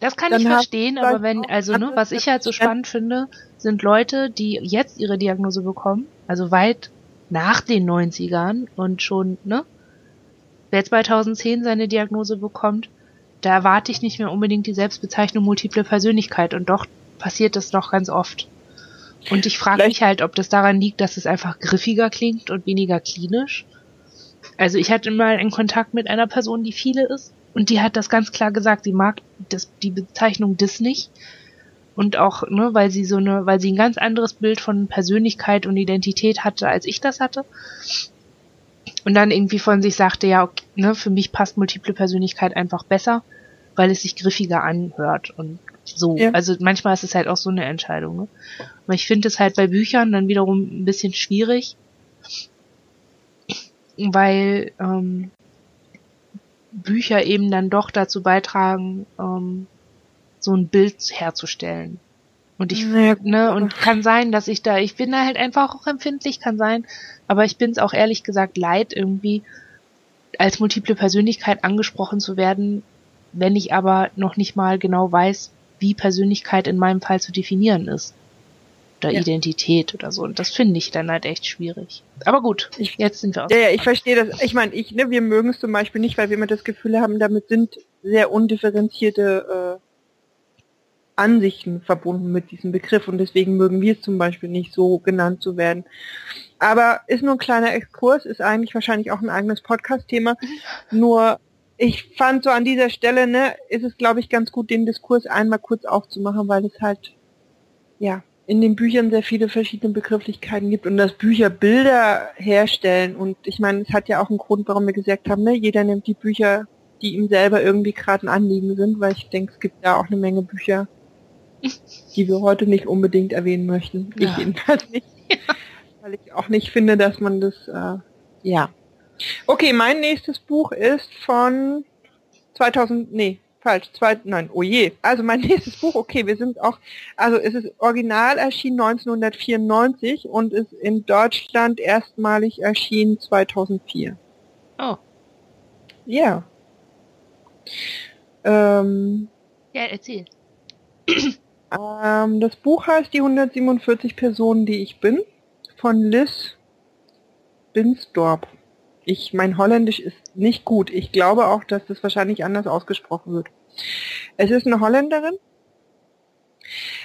Das kann ich verstehen, aber wenn, also ne, was ich halt so spannend finde, sind Leute, die jetzt ihre Diagnose bekommen, also weit nach den 90ern und schon, ne? Wer 2010 seine Diagnose bekommt, da erwarte ich nicht mehr unbedingt die Selbstbezeichnung multiple Persönlichkeit und doch passiert das noch ganz oft. Und ich frage mich halt, ob das daran liegt, dass es einfach griffiger klingt und weniger klinisch. Also ich hatte mal einen Kontakt mit einer Person, die viele ist und die hat das ganz klar gesagt, sie mag das, die Bezeichnung dis nicht. Und auch, ne, weil sie so eine, weil sie ein ganz anderes Bild von Persönlichkeit und Identität hatte, als ich das hatte. Und dann irgendwie von sich sagte, ja, okay, ne, für mich passt multiple Persönlichkeit einfach besser, weil es sich griffiger anhört und so. Ja. Also manchmal ist es halt auch so eine Entscheidung. Ne? Aber ich finde es halt bei Büchern dann wiederum ein bisschen schwierig, weil ähm, Bücher eben dann doch dazu beitragen, ähm, so ein Bild herzustellen. Und ich, ja, ne, und kann sein, dass ich da, ich bin da halt einfach auch empfindlich, kann sein, aber ich bin es auch ehrlich gesagt leid, irgendwie als multiple Persönlichkeit angesprochen zu werden, wenn ich aber noch nicht mal genau weiß, wie Persönlichkeit in meinem Fall zu definieren ist oder ja. Identität oder so. Und das finde ich dann halt echt schwierig. Aber gut, ich, jetzt sind wir aus. Ja, ja, ich verstehe das. Ich meine, ich, ne, wir mögen es zum Beispiel nicht, weil wir immer das Gefühl haben, damit sind sehr undifferenzierte äh, Ansichten verbunden mit diesem Begriff und deswegen mögen wir es zum Beispiel nicht so genannt zu werden. Aber ist nur ein kleiner Exkurs, ist eigentlich wahrscheinlich auch ein eigenes Podcast-Thema. Nur ich fand so an dieser Stelle, ne, ist es glaube ich ganz gut, den Diskurs einmal kurz aufzumachen, weil es halt, ja, in den Büchern sehr viele verschiedene Begrifflichkeiten gibt und dass Bücher Bilder herstellen und ich meine, es hat ja auch einen Grund, warum wir gesagt haben, ne, jeder nimmt die Bücher, die ihm selber irgendwie gerade ein Anliegen sind, weil ich denke, es gibt da auch eine Menge Bücher, die wir heute nicht unbedingt erwähnen möchten. Ja. Ich jedenfalls nicht. [LAUGHS] Ja. Weil ich auch nicht finde, dass man das, äh, ja. Okay, mein nächstes Buch ist von 2000, nee, falsch, zwei, nein, oh je. Also mein [LAUGHS] nächstes Buch, okay, wir sind auch, also es ist original erschienen 1994 und ist in Deutschland erstmalig erschienen 2004. Oh. Ja. Ähm, ja, erzähl. [CLEARS THROAT] Ähm, das Buch heißt Die 147 Personen, die ich bin, von Liz Binsdorp. Ich, mein Holländisch ist nicht gut. Ich glaube auch, dass das wahrscheinlich anders ausgesprochen wird. Es ist eine Holländerin.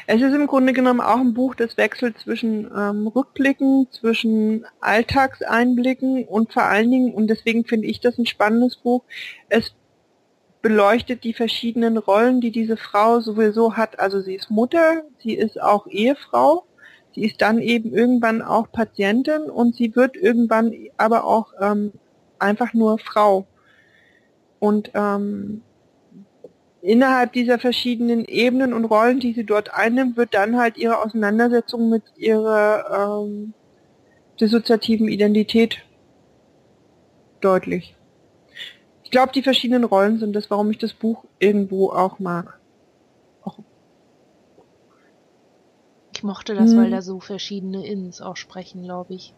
Es ist im Grunde genommen auch ein Buch, das wechselt zwischen ähm, Rückblicken, zwischen Alltagseinblicken und vor allen Dingen, und deswegen finde ich das ein spannendes Buch, es beleuchtet die verschiedenen Rollen, die diese Frau sowieso hat. Also sie ist Mutter, sie ist auch Ehefrau, sie ist dann eben irgendwann auch Patientin und sie wird irgendwann aber auch ähm, einfach nur Frau. Und ähm, innerhalb dieser verschiedenen Ebenen und Rollen, die sie dort einnimmt, wird dann halt ihre Auseinandersetzung mit ihrer ähm, dissoziativen Identität deutlich. Ich glaube, die verschiedenen Rollen sind das, warum ich das Buch irgendwo auch mag. Auch. Ich mochte das, hm. weil da so verschiedene Ins auch sprechen, glaube ich.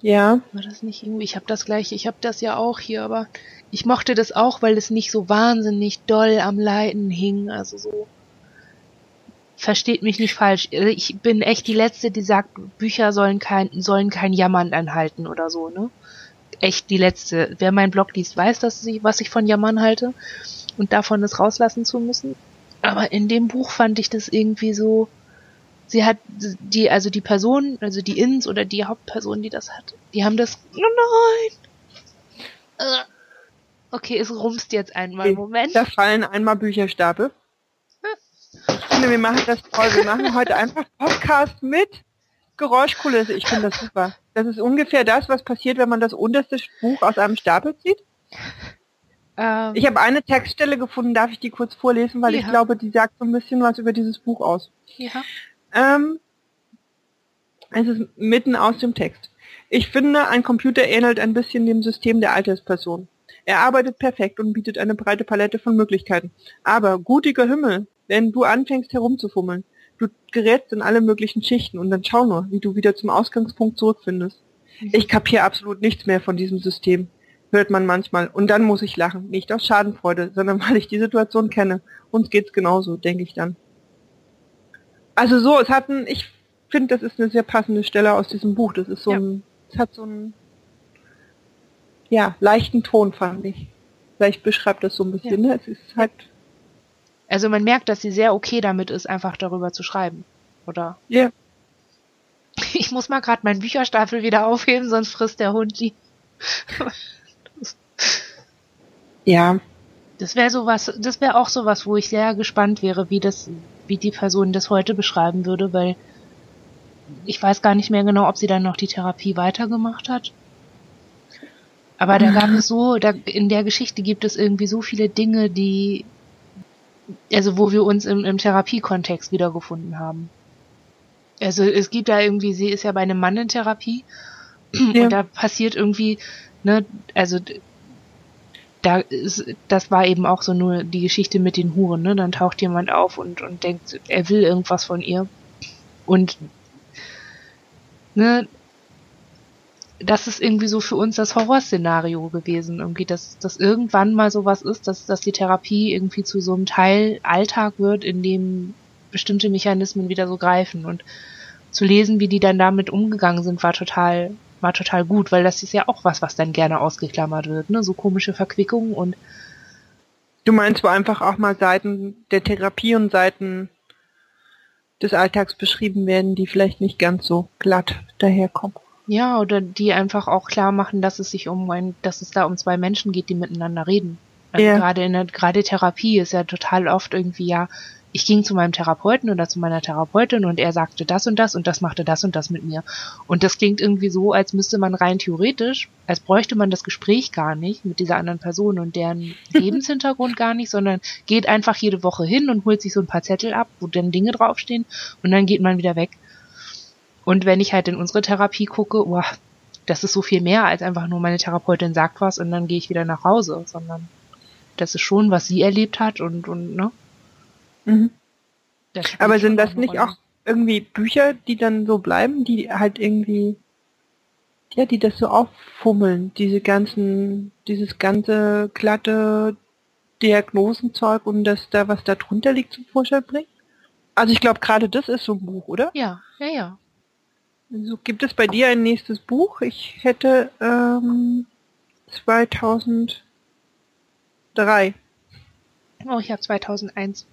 Ja. War das nicht irgendwie? Ich habe das gleiche, ich habe das ja auch hier, aber ich mochte das auch, weil es nicht so wahnsinnig doll am Leiden hing, also so. Versteht mich nicht falsch. Ich bin echt die Letzte, die sagt, Bücher sollen kein, sollen kein Jammern anhalten oder so, ne? echt die letzte. Wer meinen Blog liest, weiß, dass sie, was ich von Jammern halte und davon es rauslassen zu müssen. Aber in dem Buch fand ich das irgendwie so, sie hat die, also die Person, also die Ins oder die Hauptperson, die das hat, die haben das, oh nein! Äh, okay, es rumst jetzt einmal, okay, Moment. Da fallen einmal Bücherstapel. Ich finde, wir machen das toll. Wir machen heute einfach Podcast mit Geräuschkulisse. Ich finde das super. Das ist ungefähr das, was passiert, wenn man das unterste Buch aus einem Stapel zieht. Ähm, ich habe eine Textstelle gefunden, darf ich die kurz vorlesen, weil ja. ich glaube, die sagt so ein bisschen was über dieses Buch aus. Ja. Ähm, es ist mitten aus dem Text. Ich finde, ein Computer ähnelt ein bisschen dem System der Altersperson. Er arbeitet perfekt und bietet eine breite Palette von Möglichkeiten. Aber, gutiger Himmel, wenn du anfängst herumzufummeln, du gerätst in alle möglichen Schichten und dann schau nur, wie du wieder zum Ausgangspunkt zurückfindest. Mhm. Ich kapiere absolut nichts mehr von diesem System, hört man manchmal. Und dann muss ich lachen. Nicht aus Schadenfreude, sondern [LAUGHS] weil ich die Situation kenne. Uns geht's genauso, denke ich dann. Also so, es hatten, ich finde, das ist eine sehr passende Stelle aus diesem Buch. Das ist so ja. ein, es hat so einen, ja, leichten Ton, fand ich. Vielleicht beschreibt das so ein bisschen, ja. ne? Es ist halt. Also man merkt, dass sie sehr okay damit ist, einfach darüber zu schreiben, oder? Ja. [LAUGHS] Ich muss mal gerade meinen Bücherstapel wieder aufheben, sonst frisst der Hund die. ja. Das wäre sowas, das wäre auch sowas, wo ich sehr gespannt wäre, wie das, wie die Person das heute beschreiben würde, weil ich weiß gar nicht mehr genau, ob sie dann noch die Therapie weitergemacht hat. Aber da gab es so, da, in der Geschichte gibt es irgendwie so viele Dinge, die, also wo wir uns im, im Therapiekontext wiedergefunden haben. Also es gibt da irgendwie, sie ist ja bei einem Mann in Therapie [CLEARS THROAT] ja. und da passiert irgendwie, ne, also da ist, das war eben auch so nur die Geschichte mit den Huren, ne? Dann taucht jemand auf und, und denkt, er will irgendwas von ihr. Und ne, das ist irgendwie so für uns das Horrorszenario gewesen, irgendwie, dass, dass irgendwann mal sowas ist, dass, dass die Therapie irgendwie zu so einem Teil Alltag wird, in dem bestimmte Mechanismen wieder so greifen und zu lesen, wie die dann damit umgegangen sind, war total, war total gut, weil das ist ja auch was, was dann gerne ausgeklammert wird, ne, so komische Verquickungen und Du meinst, wo einfach auch mal Seiten der Therapie und Seiten des Alltags beschrieben werden, die vielleicht nicht ganz so glatt daherkommen. Ja, oder die einfach auch klar machen, dass es sich um ein, dass es da um zwei Menschen geht, die miteinander reden. Also ja. gerade in der, gerade Therapie ist ja total oft irgendwie ja, ich ging zu meinem Therapeuten oder zu meiner Therapeutin und er sagte das und das und das machte das und das mit mir. Und das klingt irgendwie so, als müsste man rein theoretisch, als bräuchte man das Gespräch gar nicht mit dieser anderen Person und deren [LAUGHS] Lebenshintergrund gar nicht, sondern geht einfach jede Woche hin und holt sich so ein paar Zettel ab, wo dann Dinge draufstehen und dann geht man wieder weg. Und wenn ich halt in unsere Therapie gucke, boah, das ist so viel mehr als einfach nur meine Therapeutin sagt was und dann gehe ich wieder nach Hause, sondern das ist schon, was sie erlebt hat und, und ne? Mhm. Aber sind das nicht auch irgendwie Bücher, die dann so bleiben, die halt irgendwie, ja, die das so auffummeln, diese ganzen, dieses ganze glatte Diagnosenzeug und dass da was da drunter liegt zum Vorschein bringt? Also ich glaube gerade das ist so ein Buch, oder? Ja, ja, ja. Also gibt es bei dir ein nächstes Buch? Ich hätte ähm, 2003. Oh, ich habe 2001.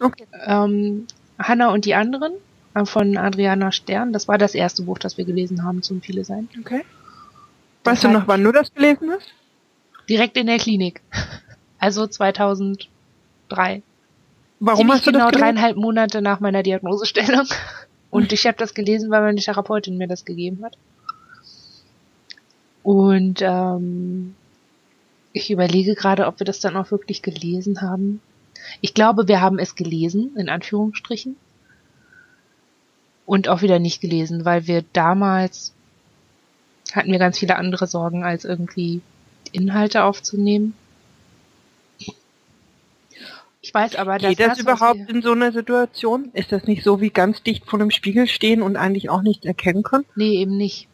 Okay. Ähm, Hanna und die anderen äh, von Adriana Stern. Das war das erste Buch, das wir gelesen haben zum Viele sein. Okay. Weißt du noch, wann du das gelesen hast? Direkt in der Klinik. Also 2003. Warum Ziemlich hast du genau das gelesen? dreieinhalb Monate nach meiner Diagnosestellung. [LAUGHS] Und ich habe das gelesen, weil meine Therapeutin mir das gegeben hat. Und ähm, ich überlege gerade, ob wir das dann auch wirklich gelesen haben. Ich glaube, wir haben es gelesen, in Anführungsstrichen. Und auch wieder nicht gelesen, weil wir damals hatten wir ganz viele andere Sorgen, als irgendwie Inhalte aufzunehmen. Ich weiß aber, dass Geht das, das überhaupt in so einer Situation? Ist das nicht so wie ganz dicht vor dem Spiegel stehen und eigentlich auch nichts erkennen können? Nee, eben nicht.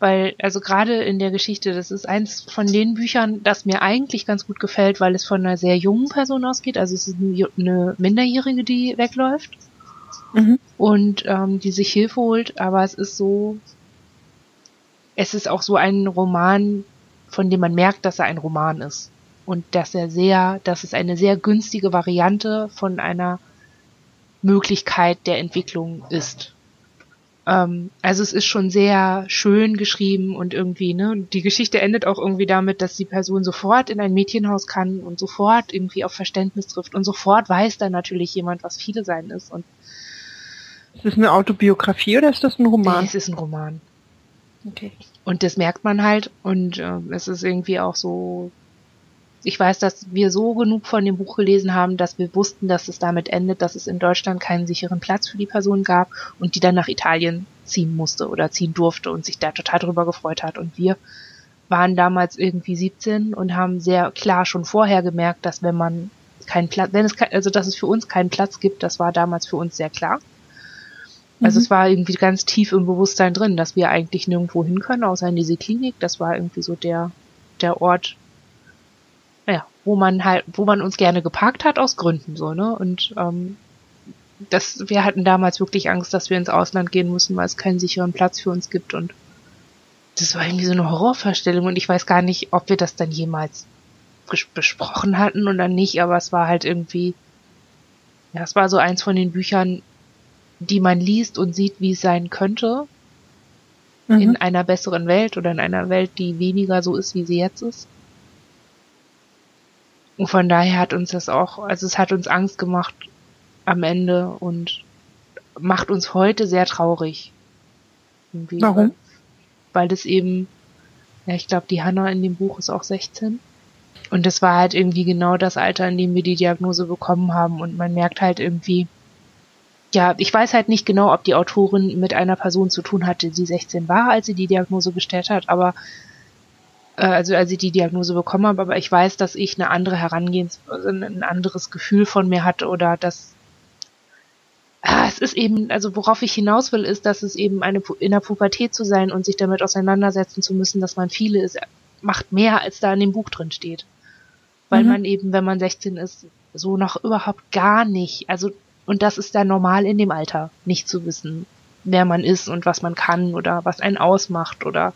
Weil, also gerade in der Geschichte, das ist eins von den Büchern, das mir eigentlich ganz gut gefällt, weil es von einer sehr jungen Person ausgeht. Also es ist eine Minderjährige, die wegläuft mhm. und ähm, die sich Hilfe holt, aber es ist so, es ist auch so ein Roman, von dem man merkt, dass er ein Roman ist. Und dass er sehr, dass es eine sehr günstige Variante von einer Möglichkeit der Entwicklung ist. Ähm, also es ist schon sehr schön geschrieben und irgendwie, ne, die Geschichte endet auch irgendwie damit, dass die Person sofort in ein Mädchenhaus kann und sofort irgendwie auf Verständnis trifft und sofort weiß dann natürlich jemand, was viele sein ist und ist das eine Autobiografie oder ist das ein Roman? Nee, es ist ein Roman. Okay. Und das merkt man halt und äh, es ist irgendwie auch so ich weiß, dass wir so genug von dem Buch gelesen haben, dass wir wussten, dass es damit endet, dass es in Deutschland keinen sicheren Platz für die Person gab und die dann nach Italien ziehen musste oder ziehen durfte und sich da total drüber gefreut hat. Und wir waren damals irgendwie 17 und haben sehr klar schon vorher gemerkt, dass wenn man keinen Platz, wenn es also dass es für uns keinen Platz gibt, das war damals für uns sehr klar. Also mhm. es war irgendwie ganz tief im Bewusstsein drin, dass wir eigentlich nirgendwo hin können, außer in diese Klinik. Das war irgendwie so der, der Ort, wo man halt, wo man uns gerne geparkt hat aus Gründen so, ne? Und ähm, das, wir hatten damals wirklich Angst, dass wir ins Ausland gehen müssen, weil es keinen sicheren Platz für uns gibt und das war irgendwie so eine Horrorvorstellung und ich weiß gar nicht, ob wir das dann jemals besprochen hatten oder nicht, aber es war halt irgendwie, ja, es war so eins von den Büchern, die man liest und sieht, wie es sein könnte. Mhm. In einer besseren Welt oder in einer Welt, die weniger so ist, wie sie jetzt ist. Und von daher hat uns das auch, also es hat uns Angst gemacht am Ende und macht uns heute sehr traurig. Irgendwie, Warum? Weil, das eben, ja, ich glaube, die Hanna in dem Buch ist auch 16. Und das war halt irgendwie genau das Alter, in dem wir die Diagnose bekommen haben. Und man merkt halt irgendwie, ja, ich weiß halt nicht genau, ob die Autorin mit einer Person zu tun hatte, die 16 war, als sie die Diagnose gestellt hat, aber also als ich die Diagnose bekommen habe, aber ich weiß, dass ich eine andere Herangehens, also ein anderes Gefühl von mir hatte oder dass ah, es ist eben, also worauf ich hinaus will, ist, dass es eben eine in der Pubertät zu sein und sich damit auseinandersetzen zu müssen, dass man viele ist, macht mehr, als da in dem Buch drin steht. Weil mhm. man eben, wenn man 16 ist, so noch überhaupt gar nicht, also und das ist dann normal in dem Alter, nicht zu wissen, wer man ist und was man kann oder was einen ausmacht oder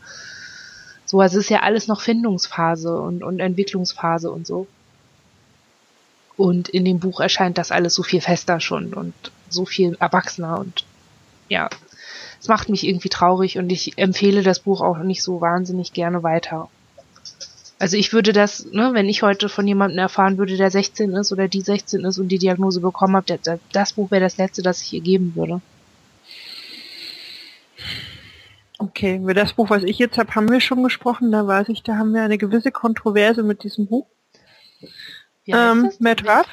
so. Also es ist ja alles noch Findungsphase und, und Entwicklungsphase und so. Und in dem Buch erscheint das alles so viel fester schon und so viel erwachsener und ja, es macht mich irgendwie traurig und ich empfehle das Buch auch nicht so wahnsinnig gerne weiter. Also ich würde das, ne, wenn ich heute von jemandem erfahren würde, der 16 ist oder die 16 ist und die Diagnose bekommen hat, das, das Buch wäre das letzte, das ich ihr geben würde. Okay, über das Buch, was ich jetzt habe, haben wir schon gesprochen. Da weiß ich, da haben wir eine gewisse Kontroverse mit diesem Buch. Ähm, Matt Raff.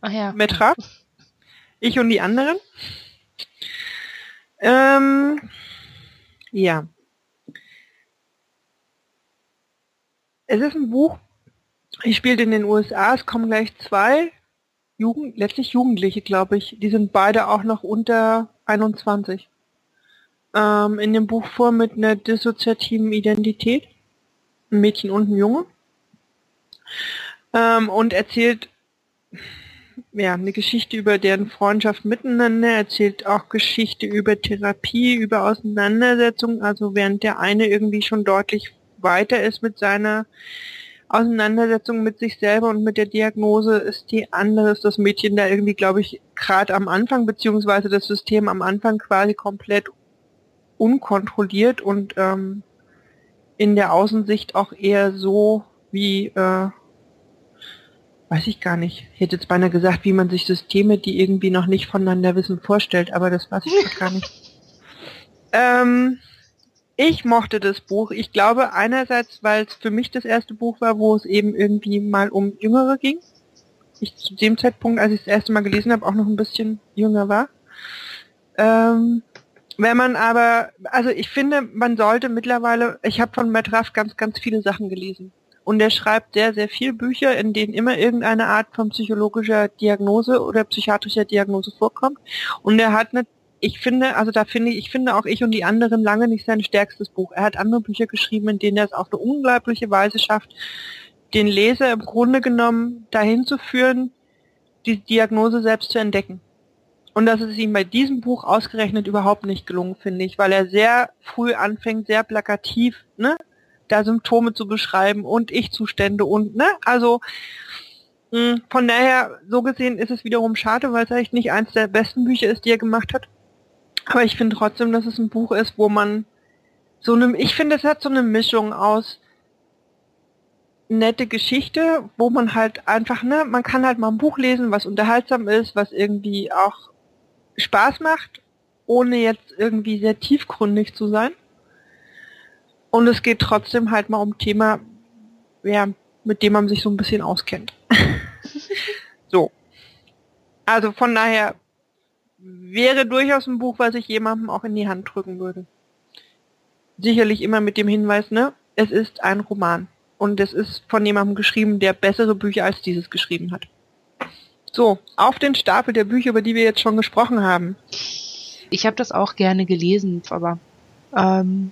Ach ja. Matt Raff. Ich und die anderen. Ähm, ja. Es ist ein Buch, ich spielt in den USA, es kommen gleich zwei Jugend, letztlich Jugendliche, glaube ich. Die sind beide auch noch unter 21. Ähm, in dem Buch vor mit einer dissoziativen Identität. Ein Mädchen und ein Junge. Ähm, und erzählt ja, eine Geschichte über deren Freundschaft miteinander, erzählt auch Geschichte über Therapie, über Auseinandersetzung, also während der eine irgendwie schon deutlich weiter ist mit seiner Auseinandersetzung mit sich selber und mit der Diagnose, ist die andere, ist das Mädchen da irgendwie, glaube ich, gerade am Anfang, beziehungsweise das System am Anfang quasi komplett unkontrolliert und ähm, in der Außensicht auch eher so wie, äh, weiß ich gar nicht, ich hätte jetzt beinahe gesagt, wie man sich Systeme, die irgendwie noch nicht voneinander wissen, vorstellt, aber das weiß ich gar nicht. [LAUGHS] Ähm, ich mochte das Buch. Ich glaube einerseits, weil es für mich das erste Buch war, wo es eben irgendwie mal um Jüngere ging. Ich zu dem Zeitpunkt, als ich das erste Mal gelesen habe, auch noch ein bisschen jünger war. Ähm, wenn man aber, also ich finde, man sollte mittlerweile, ich habe von Matt Ruff ganz, ganz viele Sachen gelesen. Und er schreibt sehr, sehr viele Bücher, in denen immer irgendeine Art von psychologischer Diagnose oder psychiatrischer Diagnose vorkommt. Und er hat eine ich finde, also da finde ich, ich finde auch ich und die anderen lange nicht sein stärkstes Buch. Er hat andere Bücher geschrieben, in denen er es auf eine unglaubliche Weise schafft, den Leser im Grunde genommen dahin zu führen, die Diagnose selbst zu entdecken. Und das ist ihm bei diesem Buch ausgerechnet überhaupt nicht gelungen, finde ich, weil er sehr früh anfängt, sehr plakativ, ne, da Symptome zu beschreiben und Ich-Zustände und, ne, also, mh, von daher, so gesehen ist es wiederum schade, weil es eigentlich nicht eins der besten Bücher ist, die er gemacht hat. Aber ich finde trotzdem, dass es ein Buch ist, wo man so eine, ich finde, es hat so eine Mischung aus nette Geschichte, wo man halt einfach, ne, man kann halt mal ein Buch lesen, was unterhaltsam ist, was irgendwie auch Spaß macht, ohne jetzt irgendwie sehr tiefgründig zu sein. Und es geht trotzdem halt mal um Thema, ja, mit dem man sich so ein bisschen auskennt. [LAUGHS] so. Also von daher wäre durchaus ein Buch, was ich jemandem auch in die Hand drücken würde. Sicherlich immer mit dem Hinweis, ne? Es ist ein Roman. Und es ist von jemandem geschrieben, der bessere Bücher als dieses geschrieben hat. So, auf den Stapel der Bücher, über die wir jetzt schon gesprochen haben. Ich habe das auch gerne gelesen, aber ähm,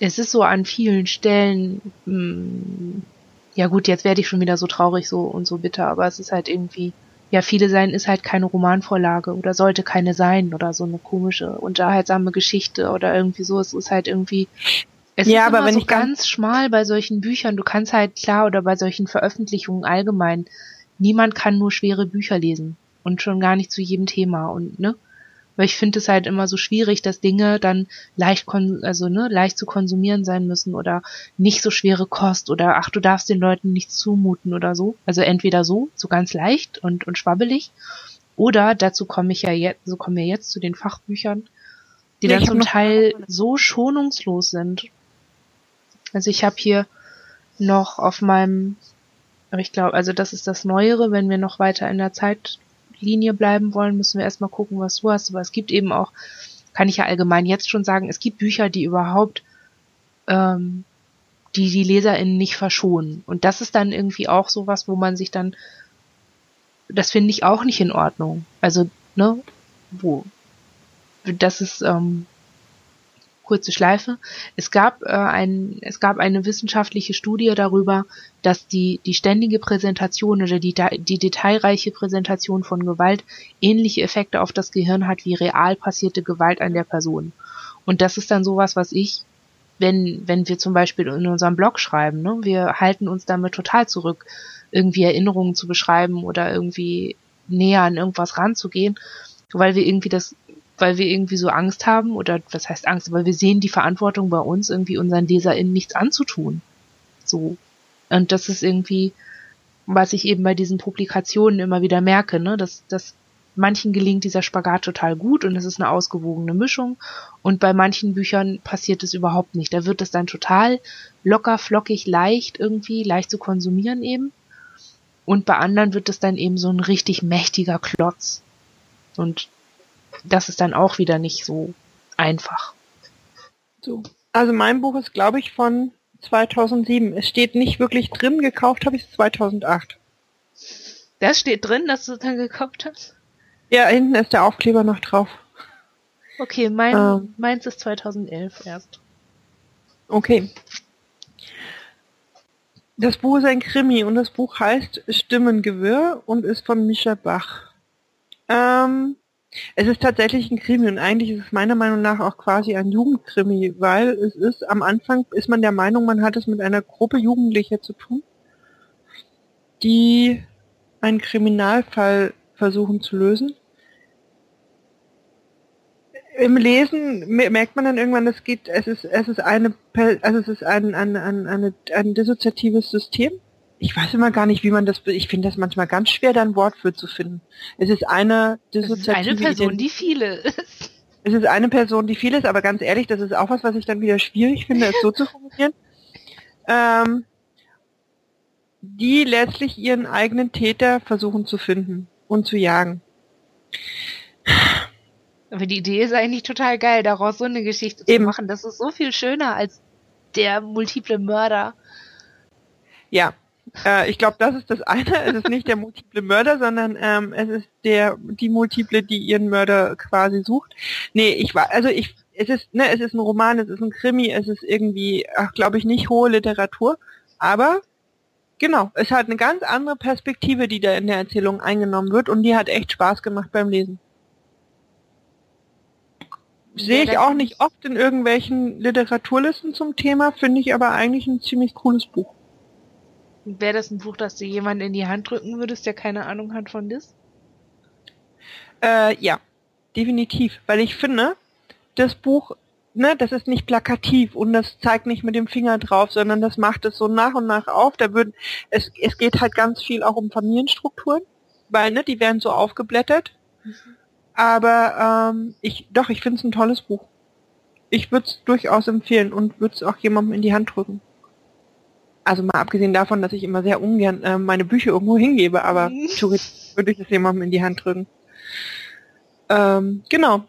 es ist so an vielen Stellen, mh, hm, ja gut, jetzt werde ich schon wieder so traurig so und so bitter, aber es ist halt irgendwie, ja, viele sein ist halt keine Romanvorlage oder sollte keine sein oder so eine komische, unterhaltsame Geschichte oder irgendwie so. Es ist halt irgendwie, es ja, ist aber wenn so ich ganz schmal bei solchen Büchern. Du kannst halt klar oder bei solchen Veröffentlichungen allgemein. Niemand kann nur schwere Bücher lesen und schon gar nicht zu jedem Thema und ne. Weil ich finde es halt immer so schwierig, dass Dinge dann leicht kon also ne leicht zu konsumieren sein müssen oder nicht so schwere Kost oder ach du darfst den Leuten nichts zumuten oder so. Also entweder so so ganz leicht und und schwabbelig oder dazu komme ich ja jetzt so kommen wir jetzt zu den Fachbüchern, die ja, dann zum Teil so schonungslos sind also ich habe hier noch auf meinem, aber ich glaube, also das ist das Neuere, wenn wir noch weiter in der Zeitlinie bleiben wollen, müssen wir erstmal gucken, was du hast. Aber es gibt eben auch, kann ich ja allgemein jetzt schon sagen, es gibt Bücher, die überhaupt ähm, die die LeserInnen nicht verschonen. Und das ist dann irgendwie auch sowas, wo man sich dann, das finde ich auch nicht in Ordnung. Also, ne, wo, das ist, ähm, kurze Schleife. Es gab, äh, ein, es gab eine wissenschaftliche Studie darüber, dass die, die ständige Präsentation oder die, die detailreiche Präsentation von Gewalt ähnliche Effekte auf das Gehirn hat wie real passierte Gewalt an der Person. Und das ist dann sowas, was ich, wenn, wenn wir zum Beispiel in unserem Blog schreiben, ne, wir halten uns damit total zurück, irgendwie Erinnerungen zu beschreiben oder irgendwie näher an irgendwas ranzugehen, weil wir irgendwie das weil wir irgendwie so Angst haben, oder was heißt Angst, aber wir sehen die Verantwortung bei uns, irgendwie unseren LeserInnen nichts anzutun. So. Und das ist irgendwie, was ich eben bei diesen Publikationen immer wieder merke, ne, dass, dass manchen gelingt dieser Spagat total gut und es ist eine ausgewogene Mischung und bei manchen Büchern passiert es überhaupt nicht. Da wird es dann total locker, flockig, leicht irgendwie, leicht zu konsumieren eben. Und bei anderen wird es dann eben so ein richtig mächtiger Klotz. Und das ist dann auch wieder nicht so einfach. So. Also mein Buch ist, glaube ich, von 2007. Es steht nicht wirklich drin, gekauft habe ich es 2008. Das steht drin, dass du es dann gekauft hast? Ja, hinten ist der Aufkleber noch drauf. Okay, mein, ähm, meins ist 2011 erst. Okay. Das Buch ist ein Krimi und das Buch heißt Stimmengewirr und ist von Mischa Bach. Ähm, es ist tatsächlich ein Krimi und eigentlich ist es meiner Meinung nach auch quasi ein Jugendkrimi, weil es ist am Anfang ist man der Meinung, man hat es mit einer Gruppe Jugendlicher zu tun, die einen Kriminalfall versuchen zu lösen. Im Lesen merkt man dann irgendwann, es geht, es ist, es ist eine, also es ist ein, ein, ein, eine, ein dissoziatives System ich weiß immer gar nicht, wie man das, ich finde das manchmal ganz schwer, da ein Wort für zu finden. Es ist eine dissoziative... Es ist eine Person, die viele ist. Es ist eine Person, die viel ist, aber ganz ehrlich, das ist auch was, was ich dann wieder schwierig finde, es so zu formulieren. Ähm, die letztlich ihren eigenen Täter versuchen zu finden und zu jagen. Aber die Idee ist eigentlich total geil, daraus so eine Geschichte zu Eben. machen. Das ist so viel schöner als der multiple Mörder. Ja, äh, ich glaube, das ist das eine. Es ist nicht der multiple Mörder, sondern ähm, es ist der die multiple, die ihren Mörder quasi sucht. Nee, ich war, also ich, es ist, ne, es ist ein Roman, es ist ein Krimi, es ist irgendwie, glaube ich, nicht hohe Literatur, aber genau, es hat eine ganz andere Perspektive, die da in der Erzählung eingenommen wird und die hat echt Spaß gemacht beim Lesen. Sehe ich auch nicht oft in irgendwelchen Literaturlisten zum Thema, finde ich aber eigentlich ein ziemlich cooles Buch. Wäre das ein Buch, das du jemand in die Hand drücken würdest, der keine Ahnung hat von das? Äh, ja, definitiv. Weil ich finde, das Buch, ne, das ist nicht plakativ und das zeigt nicht mit dem Finger drauf, sondern das macht es so nach und nach auf. Da würden, es, es geht halt ganz viel auch um Familienstrukturen, weil, ne, die werden so aufgeblättert. Mhm. Aber ähm, ich, doch, ich finde es ein tolles Buch. Ich würde es durchaus empfehlen und würde es auch jemandem in die Hand drücken. Also mal abgesehen davon, dass ich immer sehr ungern äh, meine Bücher irgendwo hingebe, aber theoretisch würde ich das jemandem in die Hand drücken. Ähm, genau.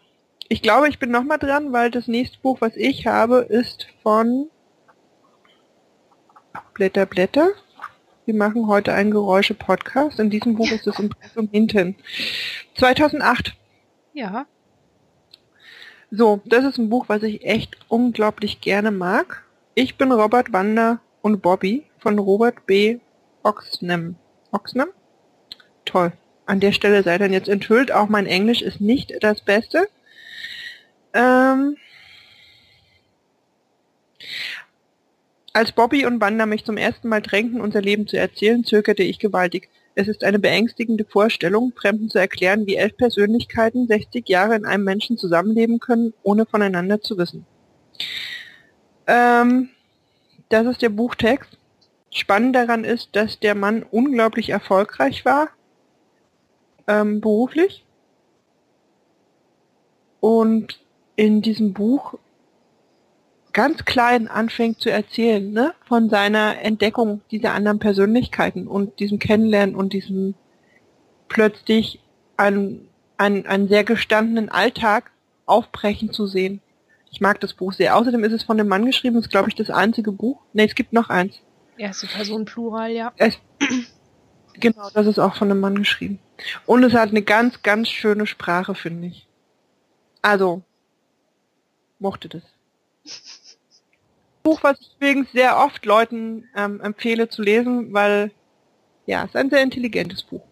Ich glaube, ich bin nochmal dran, weil das nächste Buch, was ich habe, ist von Blätter, Blätter. Wir machen heute einen Geräusche-Podcast. In diesem Buch ist das Impressum hinten. 2008. Ja. So, das ist ein Buch, was ich echt unglaublich gerne mag. Ich bin Robert Wander und Bobby von Robert B. Oxnam. Oxnam? Toll. An der Stelle sei dann jetzt enthüllt, auch mein Englisch ist nicht das Beste. Ähm Als Bobby und Wanda mich zum ersten Mal drängten, unser Leben zu erzählen, zögerte ich gewaltig. Es ist eine beängstigende Vorstellung, Fremden zu erklären, wie elf Persönlichkeiten 60 Jahre in einem Menschen zusammenleben können, ohne voneinander zu wissen. Ähm, das ist der Buchtext. Spannend daran ist, dass der Mann unglaublich erfolgreich war, ähm, beruflich. Und in diesem Buch ganz klein anfängt zu erzählen, ne, von seiner Entdeckung dieser anderen Persönlichkeiten und diesem Kennenlernen und diesem plötzlich einen, einen, einen sehr gestandenen Alltag aufbrechen zu sehen. Ich mag das Buch sehr. Außerdem ist es von einem Mann geschrieben, ist glaube ich das einzige Buch. Ne, es gibt noch eins. Erste Person Plural, ja. Es, [CLEARS THROAT] genau, das ist auch von einem Mann geschrieben. Und es hat eine ganz, ganz schöne Sprache, finde ich. Also, mochte das. Buch, was ich übrigens sehr oft Leuten ähm, empfehle zu lesen, weil ja, es ist ein sehr intelligentes Buch.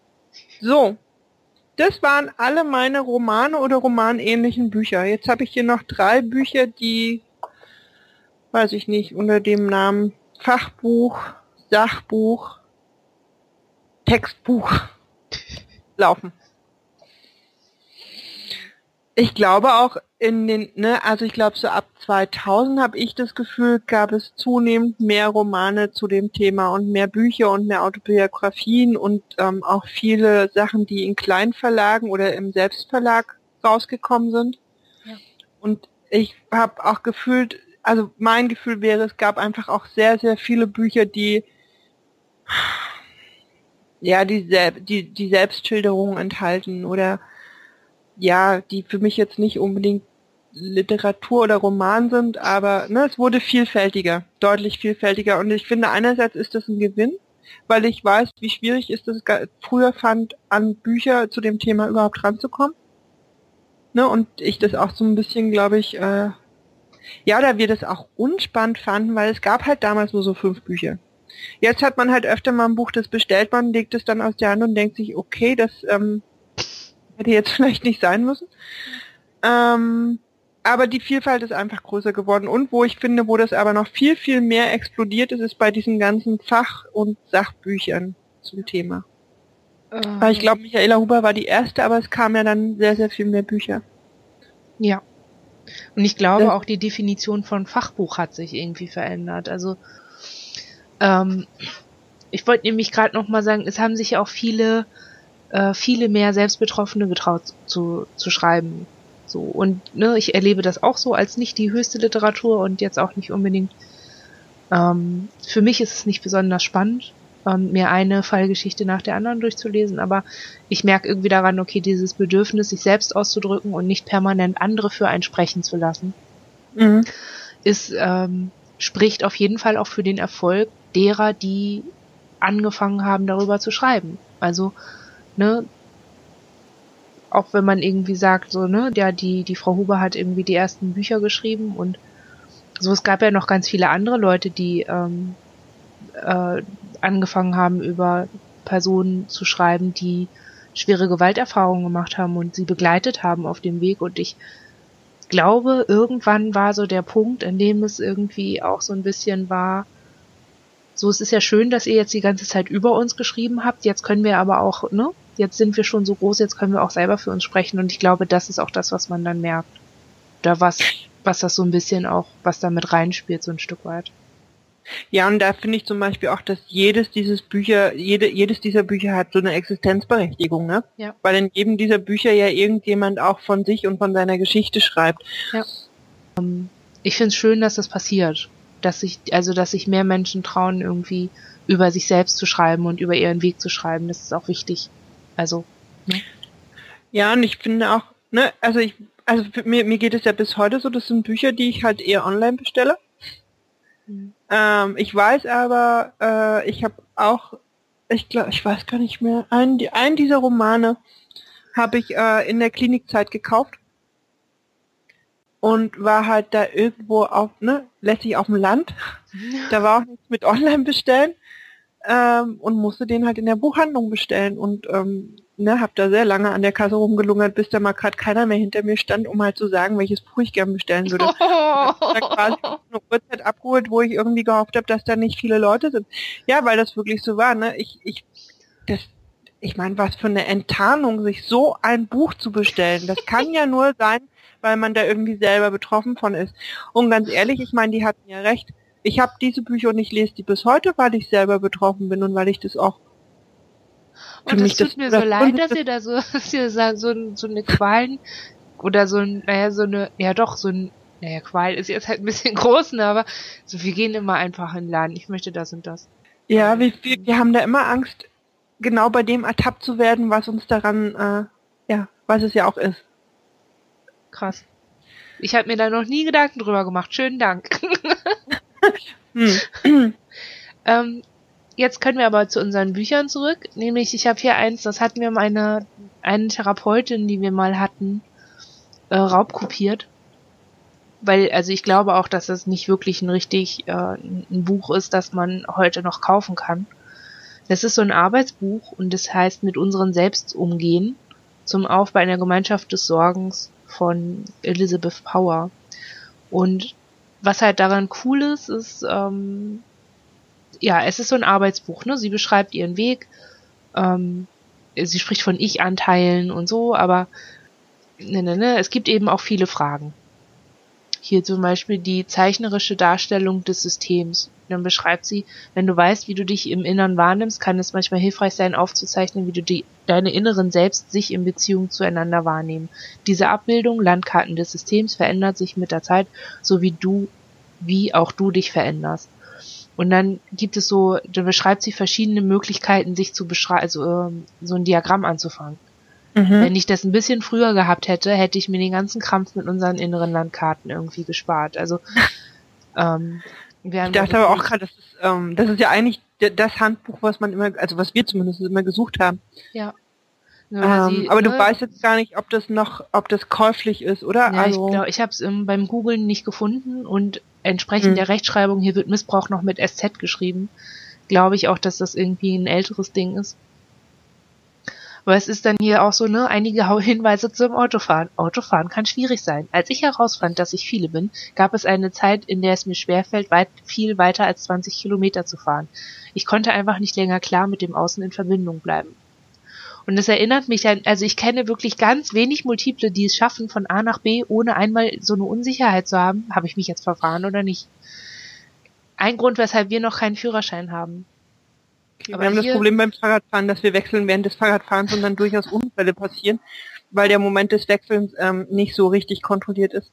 So, das waren alle meine Romane oder romanähnlichen Bücher. Jetzt habe ich hier noch drei Bücher, die, weiß ich nicht, unter dem Namen Fachbuch, Sachbuch, Textbuch [LAUGHS] laufen ich glaube auch in den, ne, also ich glaube so ab 2000 habe ich das Gefühl, gab es zunehmend mehr Romane zu dem Thema und mehr Bücher und mehr Autobiografien und ähm, auch viele Sachen, die in Kleinverlagen oder im Selbstverlag rausgekommen sind. Ja. Und ich habe auch gefühlt, also mein Gefühl wäre, es gab einfach auch sehr, sehr viele Bücher, die ja, die, die, die Selbstschilderungen enthalten oder ja, die für mich jetzt nicht unbedingt Literatur oder Roman sind, aber ne, es wurde vielfältiger, deutlich vielfältiger. Und ich finde, einerseits ist das ein Gewinn, weil ich weiß, wie schwierig ist es früher fand, an Bücher zu dem Thema überhaupt ranzukommen. Ne, und ich das auch so ein bisschen, glaube ich, äh, ja, da wir das auch unspannend fanden, weil es gab halt damals nur so fünf Bücher. Jetzt hat man halt öfter mal ein Buch, das bestellt man, legt es dann aus der Hand und denkt sich, okay, das ähm, Hätte jetzt vielleicht nicht sein müssen. Ähm, aber die Vielfalt ist einfach größer geworden. Und wo ich finde, wo das aber noch viel, viel mehr explodiert ist, ist bei diesen ganzen Fach- und Sachbüchern zum Thema. Ähm. Weil ich glaube, Michaela Huber war die erste, aber es kam ja dann sehr, sehr viel mehr Bücher. Ja. Und ich glaube, auch die Definition von Fachbuch hat sich irgendwie verändert. Also ähm, ich wollte nämlich gerade noch mal sagen, es haben sich auch viele äh, viele mehr Selbstbetroffene getraut zu, zu schreiben. So, und ne, ich erlebe das auch so als nicht die höchste Literatur und jetzt auch nicht unbedingt. Ähm, für mich ist es nicht besonders spannend, ähm, mir eine Fallgeschichte nach der anderen durchzulesen, aber ich merke irgendwie daran, okay, dieses Bedürfnis, sich selbst auszudrücken und nicht permanent andere für einen sprechen zu lassen, mhm. ist, ähm, spricht auf jeden Fall auch für den Erfolg derer, die angefangen haben, darüber zu schreiben. Also ne, auch wenn man irgendwie sagt, so, ne, ja, die, die Frau Huber hat irgendwie die ersten Bücher geschrieben und so, es gab ja noch ganz viele andere Leute, die ähm, äh, angefangen haben, über Personen zu schreiben, die schwere Gewalterfahrungen gemacht haben und sie begleitet haben auf dem Weg. Und ich glaube, irgendwann war so der Punkt, in dem es irgendwie auch so ein bisschen war, so, es ist ja schön, dass ihr jetzt die ganze Zeit über uns geschrieben habt, jetzt können wir aber auch, ne, jetzt sind wir schon so groß, jetzt können wir auch selber für uns sprechen und ich glaube, das ist auch das, was man dann merkt. Oder was, was das so ein bisschen auch, was da mit reinspielt, so ein Stück weit. Ja, und da finde ich zum Beispiel auch, dass jedes dieses Bücher, jede, jedes dieser Bücher hat so eine Existenzberechtigung, ne? Ja. Weil in jedem dieser Bücher ja irgendjemand auch von sich und von seiner Geschichte schreibt. Ja. Ähm, ich finde es schön, dass das passiert. dass sich, also dass sich mehr Menschen trauen, irgendwie über sich selbst zu schreiben und über ihren Weg zu schreiben. Das ist auch wichtig. Also. Ne? Ja, und ich finde auch, ne, also ich, also mir, mir geht es ja bis heute so, das sind Bücher, die ich halt eher online bestelle. Mhm. Ähm, ich weiß aber, äh, ich habe auch, ich glaube, ich weiß gar nicht mehr, einen, die, einen dieser Romane habe ich äh, in der Klinikzeit gekauft und war halt da irgendwo auf, ne, letztlich auf dem Land. [LAUGHS] Da war auch nichts mit Online bestellen ähm, und musste den halt in der Buchhandlung bestellen und ähm, ne, hab da sehr lange an der Kasse rumgelungert, bis da mal gerade keiner mehr hinter mir stand, um halt zu sagen, welches Buch ich gern bestellen würde. [LAUGHS] Oh. da quasi eine Uhrzeit abgeholt, wo ich irgendwie gehofft habe, dass da nicht viele Leute sind. Ja, weil das wirklich so war, ne? Ich, ich, das, ich meine, was für eine Enttarnung, sich so ein Buch zu bestellen. Das kann ja nur sein, weil man da irgendwie selber betroffen von ist. Und ganz ehrlich, ich meine, die hatten ja recht. Ich habe diese Bücher und ich lese die bis heute, weil ich selber betroffen bin und weil ich das auch und es tut das, mir so leid, dass ihr da so, [LAUGHS] dass ihr so, so eine Qualen oder so ein, naja, so eine, ja doch, so ein, naja, Qual ist jetzt halt ein bisschen [LAUGHS] groß, ne, aber so, wir gehen immer einfach in den Laden. Ich möchte das und das. Ja, wir, wir, wir haben da immer Angst, genau bei dem ertappt zu werden, was uns daran, äh, ja, was es ja auch ist. Krass. Ich habe mir da noch nie Gedanken drüber gemacht. Schönen Dank. [LAUGHS] hm. [CLEARS THROAT] ähm, jetzt können wir aber zu unseren Büchern zurück. Nämlich, ich habe hier eins, das hat mir meine eine Therapeutin, die wir mal hatten, äh, raubkopiert. Weil, also ich glaube auch, dass es nicht wirklich ein richtig äh, ein Buch ist, das man heute noch kaufen kann. Das ist so ein Arbeitsbuch und das heißt mit unseren Selbst umgehen zum Aufbau einer Gemeinschaft des Sorgens von Elizabeth Power. Und was halt daran cool ist, ist, ähm, ja, es ist so ein Arbeitsbuch, ne? Sie beschreibt ihren Weg, ähm, sie spricht von Ich-Anteilen und so, aber ne, ne, ne, es gibt eben auch viele Fragen. Hier zum Beispiel die zeichnerische Darstellung des Systems. Dann beschreibt sie, wenn du weißt, wie du dich im Innern wahrnimmst, kann es manchmal hilfreich sein, aufzuzeichnen, wie du die, deine inneren selbst sich in Beziehung zueinander wahrnehmen. Diese Abbildung, Landkarten des Systems, verändert sich mit der Zeit, so wie du, wie auch du dich veränderst. Und dann gibt es so, da beschreibt sie verschiedene Möglichkeiten, sich zu beschreiben, also ähm, so ein Diagramm anzufangen. Mhm. Wenn ich das ein bisschen früher gehabt hätte, hätte ich mir den ganzen Krampf mit unseren inneren Landkarten irgendwie gespart. Also [LAUGHS] ähm, wir ich dachte aber auch gerade, das ist, ähm, das ist ja eigentlich das Handbuch, was man immer, also was wir zumindest immer gesucht haben. Ja. ja ähm, sie, aber ne, du weißt jetzt gar nicht, ob das noch, ob das käuflich ist, oder? Ja, also, ich glaube, ich habe es ähm, beim Googlen nicht gefunden und entsprechend mhm. der Rechtschreibung, hier wird Missbrauch noch mit SZ geschrieben, glaube ich auch, dass das irgendwie ein älteres Ding ist. Aber es ist dann hier auch so, ne, einige Hinweise zum Autofahren. Autofahren kann schwierig sein. Als ich herausfand, dass ich viele bin, gab es eine Zeit, in der es mir schwerfällt, weit, viel weiter als 20 Kilometer zu fahren. Ich konnte einfach nicht länger klar mit dem Außen in Verbindung bleiben. Und es erinnert mich an, also ich kenne wirklich ganz wenig Multiple, die es schaffen, von A nach B, ohne einmal so eine Unsicherheit zu haben, habe ich mich jetzt verfahren oder nicht. Ein Grund, weshalb wir noch keinen Führerschein haben. Okay, wir haben das Problem beim Fahrradfahren, dass wir wechseln während des Fahrradfahrens und dann durchaus Unfälle passieren, weil der Moment des Wechselns ähm, nicht so richtig kontrolliert ist.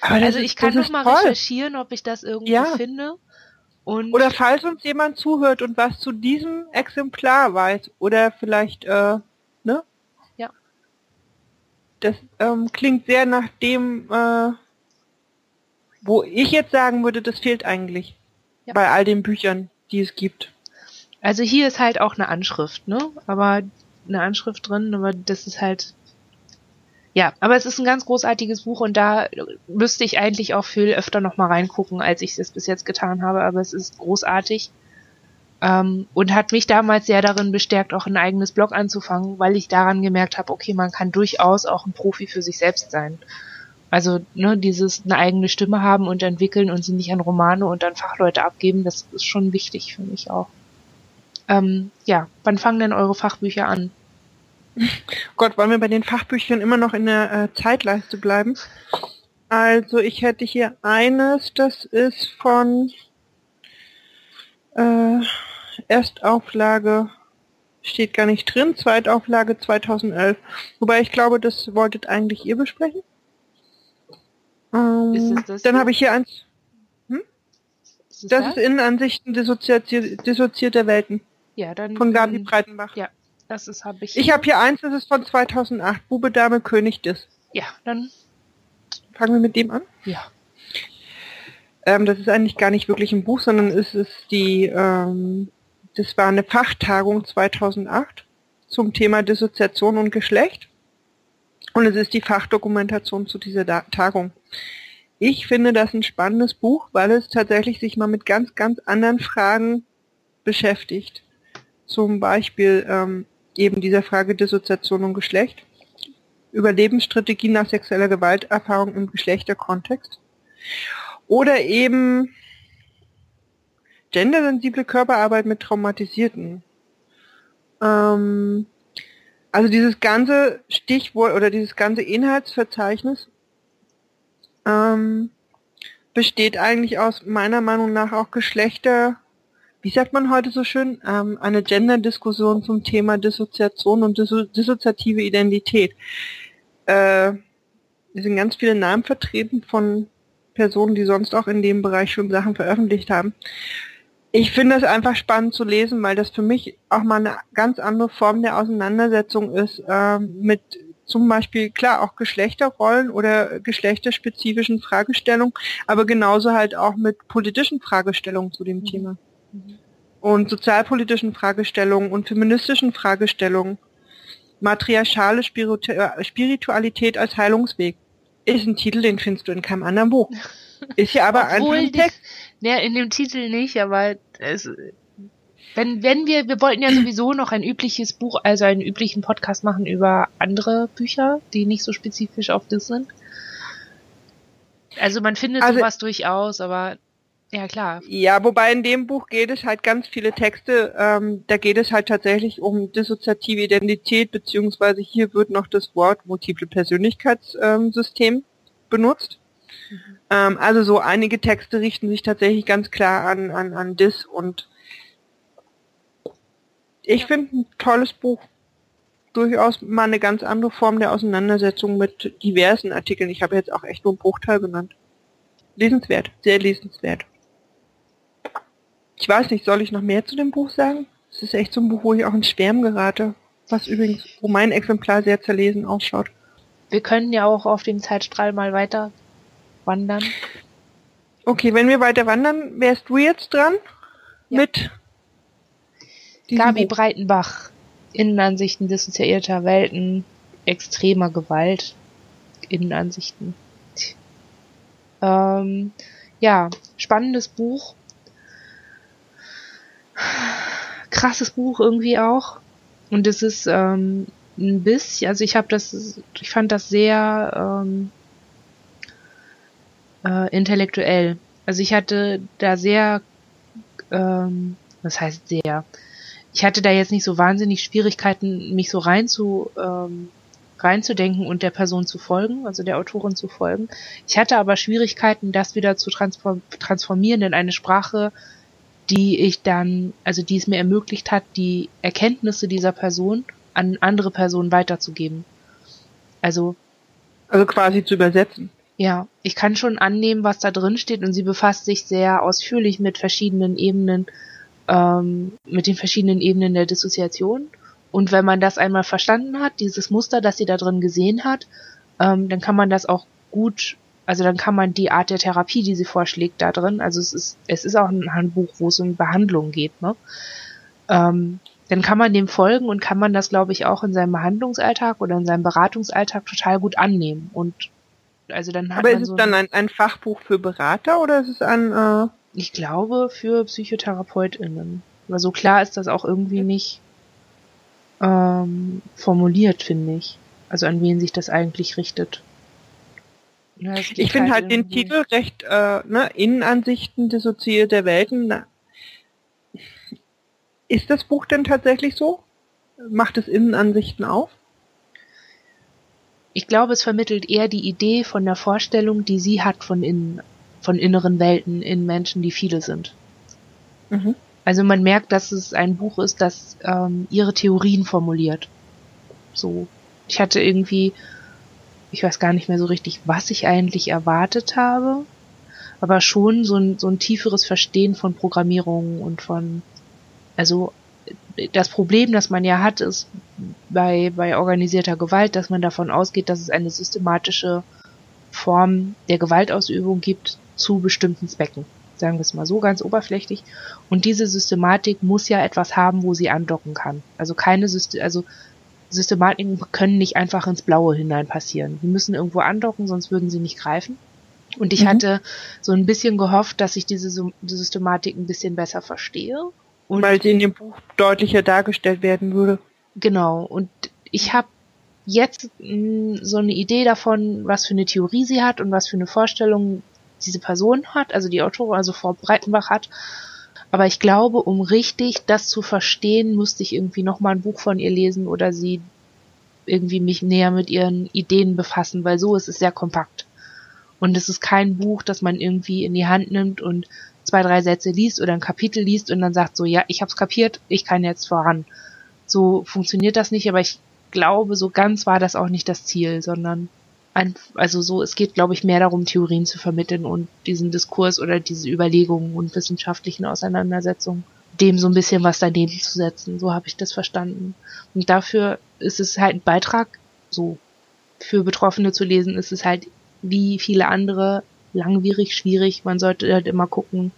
Aber also ich kann noch mal toll. recherchieren, ob ich das irgendwo ja. finde. Und oder falls uns jemand zuhört und was zu diesem Exemplar weiß, oder vielleicht, äh, ne? Ja. Das ähm, klingt sehr nach dem, äh, wo ich jetzt sagen würde, das fehlt eigentlich. Ja. Bei all den Büchern, die es gibt. Also hier ist halt auch eine Anschrift, ne? Aber eine Anschrift drin, aber das ist halt. Ja, aber es ist ein ganz großartiges Buch und da müsste ich eigentlich auch viel öfter nochmal reingucken, als ich es bis jetzt getan habe, aber es ist großartig. Ähm, und hat mich damals sehr darin bestärkt, auch ein eigenes Blog anzufangen, weil ich daran gemerkt habe, okay, man kann durchaus auch ein Profi für sich selbst sein. Also, ne, dieses eine eigene Stimme haben und entwickeln und sie nicht an Romane und an Fachleute abgeben, das ist schon wichtig für mich auch. Ähm, ja, wann fangen denn eure Fachbücher an? Gott, wollen wir bei den Fachbüchern immer noch in der äh, Zeitleiste bleiben? Also ich hätte hier eines, das ist von äh, Erstauflage, steht gar nicht drin, Zweitauflage 2011. Wobei ich glaube, das wolltet eigentlich ihr besprechen. Ähm, dann habe ich hier eins. ist das? Das ist Innenansichten dissoziierter Welten. Ja, dann. Von Gabi Breitenbach. Ja, das ist, habe ich. Ich habe hier eins, das ist von 2008. Bube, Dame, König, Dis. Ja, dann. Fangen wir mit dem an? Ja. Ähm, das ist eigentlich gar nicht wirklich ein Buch, sondern es ist die, ähm, das war eine Fachtagung 2008 zum Thema Dissoziation und Geschlecht. Und es ist die Fachdokumentation zu dieser da Tagung. Ich finde das ein spannendes Buch, weil es tatsächlich sich mal mit ganz, ganz anderen Fragen beschäftigt. Zum Beispiel ähm, eben dieser Frage Dissoziation und Geschlecht, Überlebensstrategien nach sexueller Gewalterfahrung im Geschlechterkontext oder eben gendersensible Körperarbeit mit Traumatisierten. Ähm, also dieses ganze Stichwort oder dieses ganze Inhaltsverzeichnis ähm, besteht eigentlich aus meiner Meinung nach auch Geschlechter, wie sagt man heute so schön, ähm, eine Gender-Diskussion zum Thema Dissoziation und Disso dissoziative Identität. Äh, es sind ganz viele Namen vertreten von Personen, die sonst auch in dem Bereich schon Sachen veröffentlicht haben. Ich finde es einfach spannend zu lesen, weil das für mich auch mal eine ganz andere Form der Auseinandersetzung ist äh, mit zum Beispiel, klar, auch Geschlechterrollen oder geschlechterspezifischen Fragestellungen, aber genauso halt auch mit politischen Fragestellungen zu dem mhm. Thema. Und sozialpolitischen Fragestellungen und feministischen Fragestellungen. Matriarchale Spiritualität als Heilungsweg. Ist ein Titel, den findest du in keinem anderen Buch. [LAUGHS] Ist ja aber einfach ein Text. Ja, in dem Titel nicht, aber es, wenn, wenn wir, wir wollten ja sowieso noch ein übliches Buch, also einen üblichen Podcast machen über andere Bücher, die nicht so spezifisch auf das sind. Also man findet also, sowas durchaus, aber ja klar. Ja, wobei in dem Buch geht es halt ganz viele Texte, ähm, da geht es halt tatsächlich um dissoziative Identität, beziehungsweise hier wird noch das Wort multiple Persönlichkeitssystem ähm, benutzt. Mhm. Ähm, also so einige Texte richten sich tatsächlich ganz klar an, an, an Dis und ich finde ein tolles Buch. Durchaus mal eine ganz andere Form der Auseinandersetzung mit diversen Artikeln. Ich habe jetzt auch echt nur einen Bruchteil genannt. Lesenswert, sehr lesenswert. Ich weiß nicht, soll ich noch mehr zu dem Buch sagen? Es ist echt so ein Buch, wo ich auch ins Schwärmen gerate. Was übrigens, wo mein Exemplar sehr zerlesen ausschaut. Wir können ja auch auf dem Zeitstrahl mal weiter wandern. Okay, wenn wir weiter wandern, wärst du jetzt dran ja. mit Gabi Breitenbach, Innenansichten dissoziierter Welten, extremer Gewalt, Innenansichten. Ähm, ja, spannendes Buch. Krasses Buch irgendwie auch. Und es ist ähm, ein bisschen, also ich habe das, ich fand das sehr ähm, äh, intellektuell. Also ich hatte da sehr, ähm, was heißt sehr, ich hatte da jetzt nicht so wahnsinnig Schwierigkeiten, mich so rein zu, ähm, reinzudenken und der Person zu folgen, also der Autorin zu folgen. Ich hatte aber Schwierigkeiten, das wieder zu transformieren in eine Sprache, die ich dann, also die es mir ermöglicht hat, die Erkenntnisse dieser Person an andere Personen weiterzugeben. Also. Also quasi zu übersetzen. Ja, ich kann schon annehmen, was da drin steht und sie befasst sich sehr ausführlich mit verschiedenen Ebenen ähm, mit den verschiedenen Ebenen der Dissoziation. Und wenn man das einmal verstanden hat, dieses Muster, das sie da drin gesehen hat, ähm, dann kann man das auch gut, also dann kann man die Art der Therapie, die sie vorschlägt, da drin, also es ist, es ist auch ein Handbuch, wo es um Behandlung geht, ne? Ähm, dann kann man dem folgen und kann man das, glaube ich, auch in seinem Behandlungsalltag oder in seinem Beratungsalltag total gut annehmen. Und also dann hat Aber man ist so es dann ein, ein Fachbuch für Berater oder ist es ein äh ich glaube, für PsychotherapeutInnen. Aber so klar ist das auch irgendwie nicht ähm, formuliert, finde ich. Also an wen sich das eigentlich richtet. Ja, ich finde halt, halt den Titel recht, äh, ne, Innenansichten dissoziierter Welten. Na, ist das Buch denn tatsächlich so? Macht es Innenansichten auf? Ich glaube, es vermittelt eher die Idee von der Vorstellung, die sie hat von innen von inneren Welten in Menschen, die viele sind. Mhm. Also man merkt, dass es ein Buch ist, das ähm, ihre Theorien formuliert. So. Ich hatte irgendwie, ich weiß gar nicht mehr so richtig, was ich eigentlich erwartet habe. aber schon so ein, so ein tieferes Verstehen von Programmierung und von, also das Problem, das man ja hat, ist bei, bei organisierter Gewalt, dass man davon ausgeht, dass es eine systematische Form der Gewaltausübung gibt zu bestimmten Zwecken. Sagen wir es mal so ganz oberflächlich. Und diese Systematik muss ja etwas haben, wo sie andocken kann. Also keine System, also Systematiken können nicht einfach ins Blaue hinein passieren. Die müssen irgendwo andocken, sonst würden sie nicht greifen. Und ich mhm. hatte so ein bisschen gehofft, dass ich diese Systematik ein bisschen besser verstehe. Und Weil sie in dem Buch deutlicher dargestellt werden würde. Genau. Und ich habe jetzt mh, hm, so eine Idee davon, was für eine Theorie sie hat und was für eine Vorstellung diese Person hat, also die Autorin, also Frau Breitenbach hat. Aber ich glaube, um richtig das zu verstehen, müsste ich irgendwie nochmal ein Buch von ihr lesen oder sie irgendwie mich näher mit ihren Ideen befassen, weil so ist es sehr kompakt. Und es ist kein Buch, das man irgendwie in die Hand nimmt und zwei, drei Sätze liest oder ein Kapitel liest und dann sagt so, ja, ich hab's kapiert, ich kann jetzt voran. So funktioniert das nicht, aber ich glaube, so ganz war das auch nicht das Ziel, sondern ein, also so, es geht, glaube ich, mehr darum, Theorien zu vermitteln und diesen Diskurs oder diese Überlegungen und wissenschaftlichen Auseinandersetzungen dem so ein bisschen was daneben zu setzen. So habe ich das verstanden. Und dafür ist es halt ein Beitrag, so für Betroffene zu lesen, ist es halt wie viele andere langwierig, schwierig. Man sollte halt immer gucken,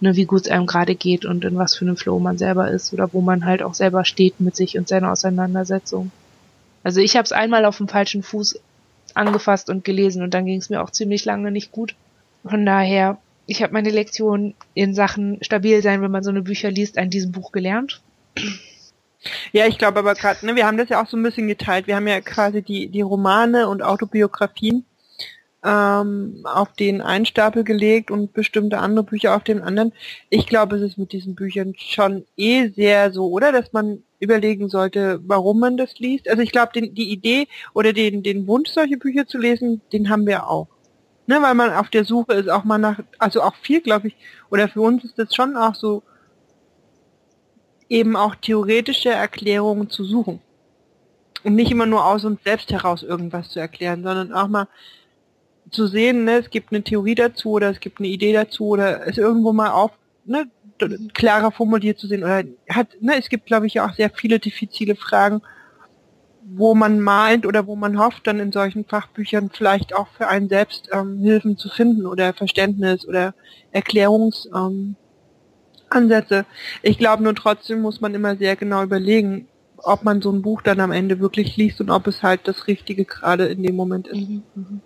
ne, wie gut es einem gerade geht und in was für einem Flow man selber ist oder wo man halt auch selber steht mit sich und seiner Auseinandersetzung. Also ich habe es einmal auf dem falschen Fuß angefasst und gelesen und dann ging es mir auch ziemlich lange nicht gut. Von daher, ich habe meine Lektion in Sachen stabil sein, wenn man so eine Bücher liest, an diesem Buch gelernt. Ja, ich glaube aber gerade, ne, wir haben das ja auch so ein bisschen geteilt. Wir haben ja quasi die, die Romane und Autobiografien ähm, auf den einen Stapel gelegt und bestimmte andere Bücher auf den anderen. Ich glaube, es ist mit diesen Büchern schon eh sehr so, oder? Dass man überlegen sollte, warum man das liest. Also ich glaube, die Idee oder den, den Wunsch, solche Bücher zu lesen, den haben wir auch. Ne, weil man auf der Suche ist, auch mal nach, also auch viel, glaube ich, oder für uns ist das schon auch so, eben auch theoretische Erklärungen zu suchen. Und nicht immer nur aus uns selbst heraus irgendwas zu erklären, sondern auch mal zu sehen, ne, es gibt eine Theorie dazu oder es gibt eine Idee dazu oder es irgendwo mal auf, ne, klarer formuliert zu sehen oder hat, ne, es gibt glaube ich auch sehr viele diffizile Fragen, wo man meint oder wo man hofft, dann in solchen Fachbüchern vielleicht auch für einen selbst ähm, Hilfen zu finden oder Verständnis oder Erklärungsansätze. Ähm, ich glaube nur trotzdem muss man immer sehr genau überlegen, ob man so ein Buch dann am Ende wirklich liest und ob es halt das Richtige gerade in dem Moment ist. Mhm, mhm.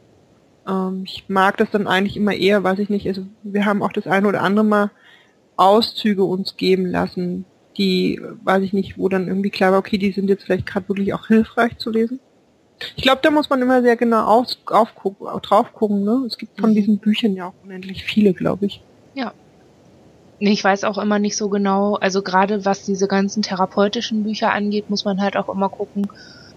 Ähm, ich mag das dann eigentlich immer eher, weiß ich nicht, also wir haben auch das eine oder andere Mal Auszüge uns geben lassen, die, weiß ich nicht, wo dann irgendwie klar war, okay, die sind jetzt vielleicht gerade wirklich auch hilfreich zu lesen. Ich glaube, da muss man immer sehr genau auf, aufgucken, drauf gucken. Ne? Es gibt von mhm. diesen Büchern ja auch unendlich viele, glaube ich. Ja. Ich weiß auch immer nicht so genau, also gerade was diese ganzen therapeutischen Bücher angeht, muss man halt auch immer gucken,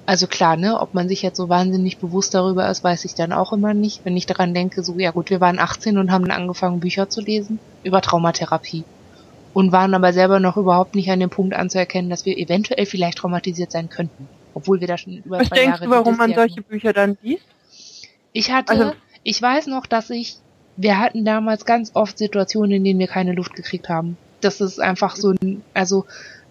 also klar, ne, ob man sich jetzt so wahnsinnig bewusst darüber ist, weiß ich dann auch immer nicht. Wenn ich daran denke, so, ja gut, wir waren 18 und haben dann angefangen, Bücher zu lesen über Traumatherapie. Und waren aber selber noch überhaupt nicht an dem Punkt anzuerkennen, dass wir eventuell vielleicht traumatisiert sein könnten. Obwohl wir da schon über Was zwei denkst du, warum man solche Bücher dann liest? Ich hatte, also, ich weiß noch, dass ich, wir hatten damals ganz oft Situationen, in denen wir keine Luft gekriegt haben. Das ist einfach so ein, also,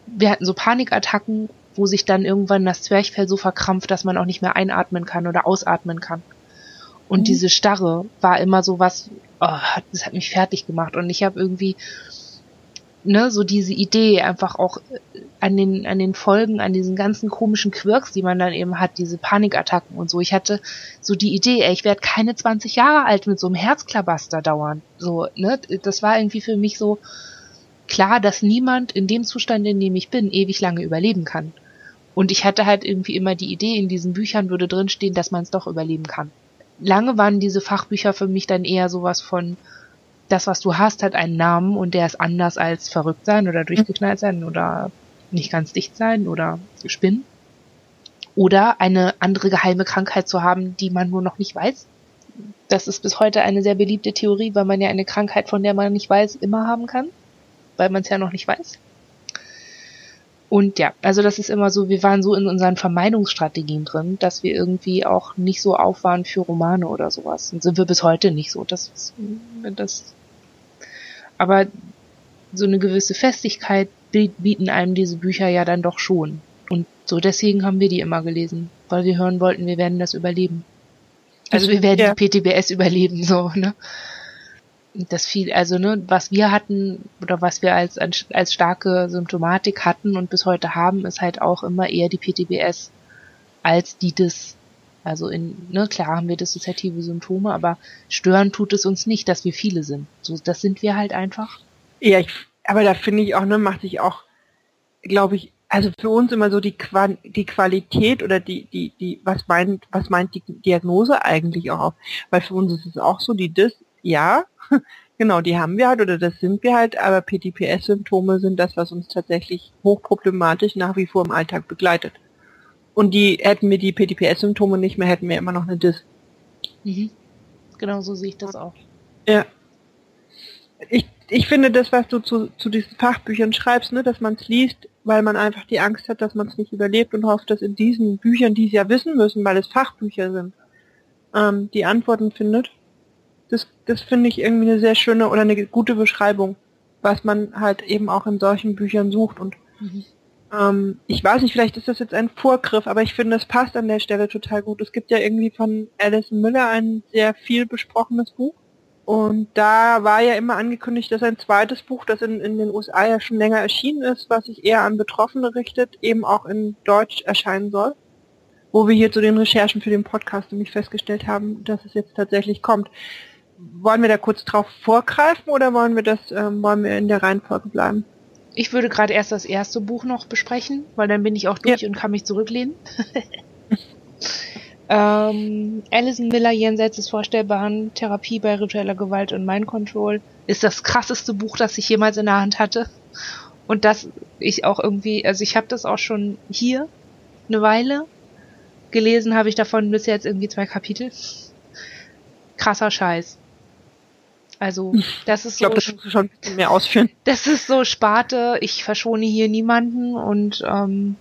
wir hatten so Panikattacken wo sich dann irgendwann das Zwerchfell so verkrampft, dass man auch nicht mehr einatmen kann oder ausatmen kann. Und mhm. diese Starre war immer so was, oh, das hat mich fertig gemacht. Und ich habe irgendwie, ne, so diese Idee einfach auch äh, an den, an den Folgen, an diesen ganzen komischen Quirks, die man dann eben hat, diese Panikattacken und so. Ich hatte so die Idee, ey, ich werde keine 20 Jahre alt mit so einem Herzklabaster dauern. So, ne, das war irgendwie für mich so klar, dass niemand in dem Zustand, in dem ich bin, ewig lange überleben kann. Und ich hatte halt irgendwie immer die Idee, in diesen Büchern würde drinstehen, dass man es doch überleben kann. Lange waren diese Fachbücher für mich dann eher sowas von, das, was du hast, hat einen Namen und der ist anders als verrückt sein oder durchgeknallt sein oder nicht ganz dicht sein oder spinnen. Oder eine andere geheime Krankheit zu haben, die man nur noch nicht weiß. Das ist bis heute eine sehr beliebte Theorie, weil man ja eine Krankheit, von der man nicht weiß, immer haben kann, weil man es ja noch nicht weiß. Und ja, also das ist immer so, wir waren so in unseren Vermeidungsstrategien drin, dass wir irgendwie auch nicht so auf waren für Romane oder sowas. Und sind wir bis heute nicht so. Das, ist, das, aber so eine gewisse Festigkeit bieten einem diese Bücher ja dann doch schon. Und so deswegen haben wir die immer gelesen, weil wir hören wollten, wir werden das überleben. Also wir werden ja. die PTBS überleben, so, ne? Das viel, also ne, was wir hatten oder was wir als als starke Symptomatik hatten und bis heute haben, ist halt auch immer eher die PTBS als die des also in, ne, klar haben wir dissoziative Symptome, aber stören tut es uns nicht, dass wir viele sind. So, das sind wir halt einfach. Ja, ich, aber da finde ich auch, ne, macht sich auch, glaube ich, also für uns immer so die, Qua die Qualität oder die, die, die, was meint, was meint die Diagnose eigentlich auch? Weil für uns ist es auch so, die Dis, ja, [LAUGHS] genau, die haben wir halt oder das sind wir halt, aber PTPS-Symptome sind das, was uns tatsächlich hochproblematisch nach wie vor im Alltag begleitet. Und die hätten wir die PTPS-Symptome nicht mehr, hätten wir immer noch eine Dis. Mhm. Genau so sehe ich das auch. Ja. Ich, ich finde das, was du zu, zu diesen Fachbüchern schreibst, ne, dass man es liest, weil man einfach die Angst hat, dass man es nicht überlebt und hofft, dass in diesen Büchern, die sie ja wissen müssen, weil es Fachbücher sind, ähm, die Antworten findet. Das, das finde ich irgendwie eine sehr schöne oder eine gute Beschreibung, was man halt eben auch in solchen Büchern sucht. Und mhm. ähm, ich weiß nicht, vielleicht ist das jetzt ein Vorgriff, aber ich finde, es passt an der Stelle total gut. Es gibt ja irgendwie von Alison Miller ein sehr viel besprochenes Buch und da war ja immer angekündigt, dass ein zweites Buch, das in, in den USA ja schon länger erschienen ist, was sich eher an Betroffene richtet, eben auch in Deutsch erscheinen soll. Wo wir hier zu den Recherchen für den Podcast nämlich festgestellt haben, dass es jetzt tatsächlich kommt. Wollen wir da kurz drauf vorgreifen oder wollen wir das, ähm, wollen wir in der Reihenfolge bleiben? Ich würde gerade erst das erste Buch noch besprechen, weil dann bin ich auch durch ja. und kann mich zurücklehnen. [LAUGHS] Ähm, Alison Miller jenseits des Vorstellbaren, Therapie bei ritueller Gewalt und Mind Control ist das krasseste Buch, das ich jemals in der Hand hatte. Und das ich auch irgendwie, also ich habe das auch schon hier eine Weile gelesen, habe ich davon bis jetzt irgendwie zwei Kapitel. Krasser Scheiß. Also, das ist ich glaub, so. Ich glaube, das musst du schon ein bisschen mehr ausführen. [LAUGHS] Das ist so Sparte, ich verschone hier niemanden und ähm,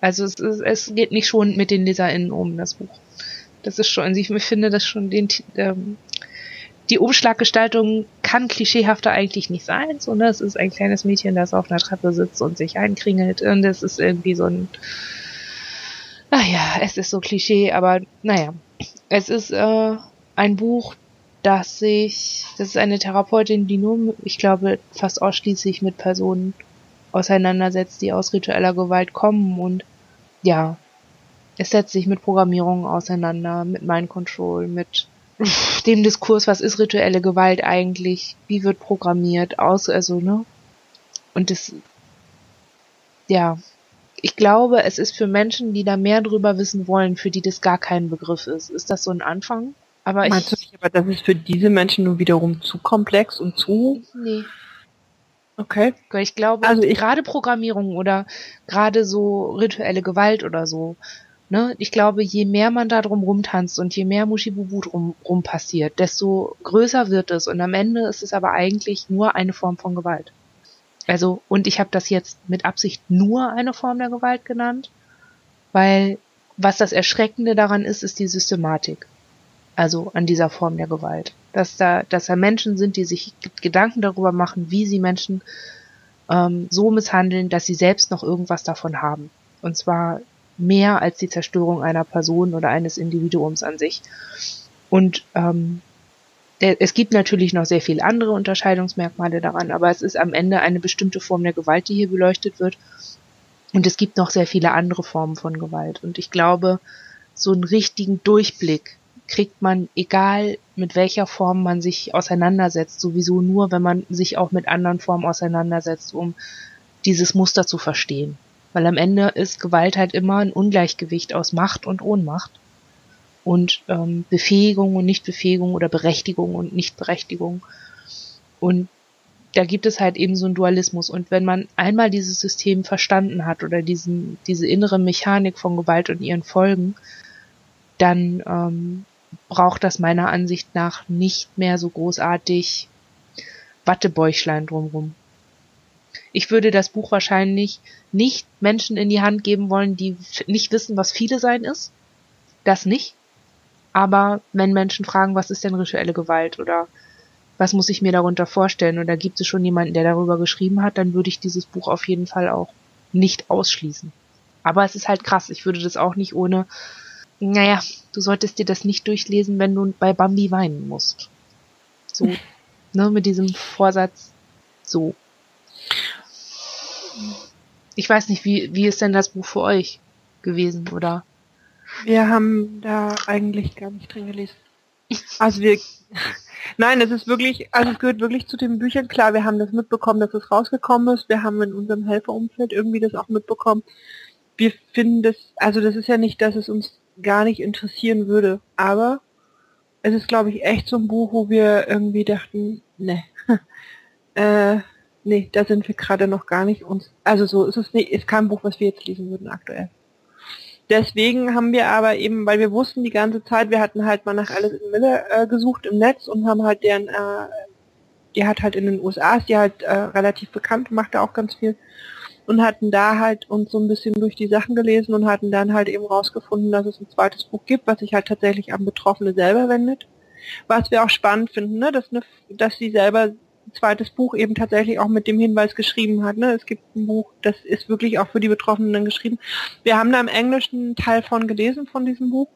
also es, ist, es geht nicht schon mit den LeserInnen um, das Buch. Das ist schon, also ich finde das schon den, ähm, die Umschlaggestaltung kann klischeehafter eigentlich nicht sein. So, ne? Es ist ein kleines Mädchen, das auf einer Treppe sitzt und sich einkringelt. Und es ist irgendwie so ein, naja, es ist so Klischee, aber naja. Es ist äh, ein Buch, das sich, das ist eine Therapeutin, die nur, ich glaube, fast ausschließlich mit Personen auseinandersetzt, die aus ritueller Gewalt kommen und ja, es setzt sich mit Programmierung auseinander, mit Mind Control, mit [LAUGHS] dem Diskurs, was ist rituelle Gewalt eigentlich, wie wird programmiert, aus, also, ne? Und das, ja, ich glaube, es ist für Menschen, die da mehr drüber wissen wollen, für die das gar kein Begriff ist. Ist das so ein Anfang? Aber Meinst ich, du nicht, aber das ist für diese Menschen nur wiederum zu komplex und zu? Nee. Okay. Ich glaube, also ich gerade Programmierung oder gerade so rituelle Gewalt oder so, ne, ich glaube, je mehr man da drum rumtanzt und je mehr Mushibubu drum rum passiert, desto größer wird es und am Ende ist es aber eigentlich nur eine Form von Gewalt. Also, und ich habe das jetzt mit Absicht nur eine Form der Gewalt genannt, weil was das Erschreckende daran ist, ist die Systematik. Also an dieser Form der Gewalt dass da, dass da Menschen sind, die sich Gedanken darüber machen, wie sie Menschen ähm, so misshandeln, dass sie selbst noch irgendwas davon haben. Und zwar mehr als die Zerstörung einer Person oder eines Individuums an sich. Und ähm, es gibt natürlich noch sehr viele andere Unterscheidungsmerkmale daran, aber es ist am Ende eine bestimmte Form der Gewalt, die hier beleuchtet wird. Und es gibt noch sehr viele andere Formen von Gewalt. Und ich glaube, so einen richtigen Durchblick kriegt man, egal mit welcher Form man sich auseinandersetzt, sowieso nur, wenn man sich auch mit anderen Formen auseinandersetzt, um dieses Muster zu verstehen. Weil am Ende ist Gewalt halt immer ein Ungleichgewicht aus Macht und Ohnmacht und ähm, Befähigung und Nichtbefähigung oder Berechtigung und Nichtberechtigung. Und da gibt es halt eben so einen Dualismus. Und wenn man einmal dieses System verstanden hat oder diesen, diese innere Mechanik von Gewalt und ihren Folgen, dann ähm, braucht das meiner Ansicht nach nicht mehr so großartig Wattebäuchlein drumrum. Ich würde das Buch wahrscheinlich nicht Menschen in die Hand geben wollen, die nicht wissen, was viele sein ist. Das nicht. Aber wenn Menschen fragen, was ist denn rituelle Gewalt oder was muss ich mir darunter vorstellen oder gibt es schon jemanden, der darüber geschrieben hat, dann würde ich dieses Buch auf jeden Fall auch nicht ausschließen. Aber es ist halt krass. Ich würde das auch nicht ohne, naja, du solltest dir das nicht durchlesen, wenn du bei Bambi weinen musst. So, ne, mit diesem Vorsatz, so. Ich weiß nicht, wie, wie ist denn das Buch für euch gewesen, oder? Wir haben da eigentlich gar nicht drin gelesen. Also wir, [LAUGHS] nein, es ist wirklich, also es gehört wirklich zu den Büchern. Klar, wir haben das mitbekommen, dass es rausgekommen ist. Wir haben in unserem Helferumfeld irgendwie das auch mitbekommen. Wir finden das, also das ist ja nicht, dass es uns gar nicht interessieren würde, aber es ist, glaube ich, echt so ein Buch, wo wir irgendwie dachten, ne, [LAUGHS] äh, nee, da sind wir gerade noch gar nicht uns, also so ist es nicht, ist kein Buch, was wir jetzt lesen würden aktuell. Deswegen haben wir aber eben, weil wir wussten die ganze Zeit, wir hatten halt mal nach Alice in Miller äh, gesucht im Netz und haben halt deren, äh, die hat halt in den USA, ist die halt äh, relativ bekannt, macht da auch ganz viel und hatten da halt uns so ein bisschen durch die Sachen gelesen und hatten dann halt eben rausgefunden, dass es ein zweites Buch gibt, was sich halt tatsächlich an Betroffene selber wendet. Was wir auch spannend finden, ne, dass, ne, dass sie selber zweites Buch eben tatsächlich auch mit dem Hinweis geschrieben hat. Ne? Es gibt ein Buch, das ist wirklich auch für die Betroffenen geschrieben. Wir haben da im Englischen Teil von gelesen von diesem Buch.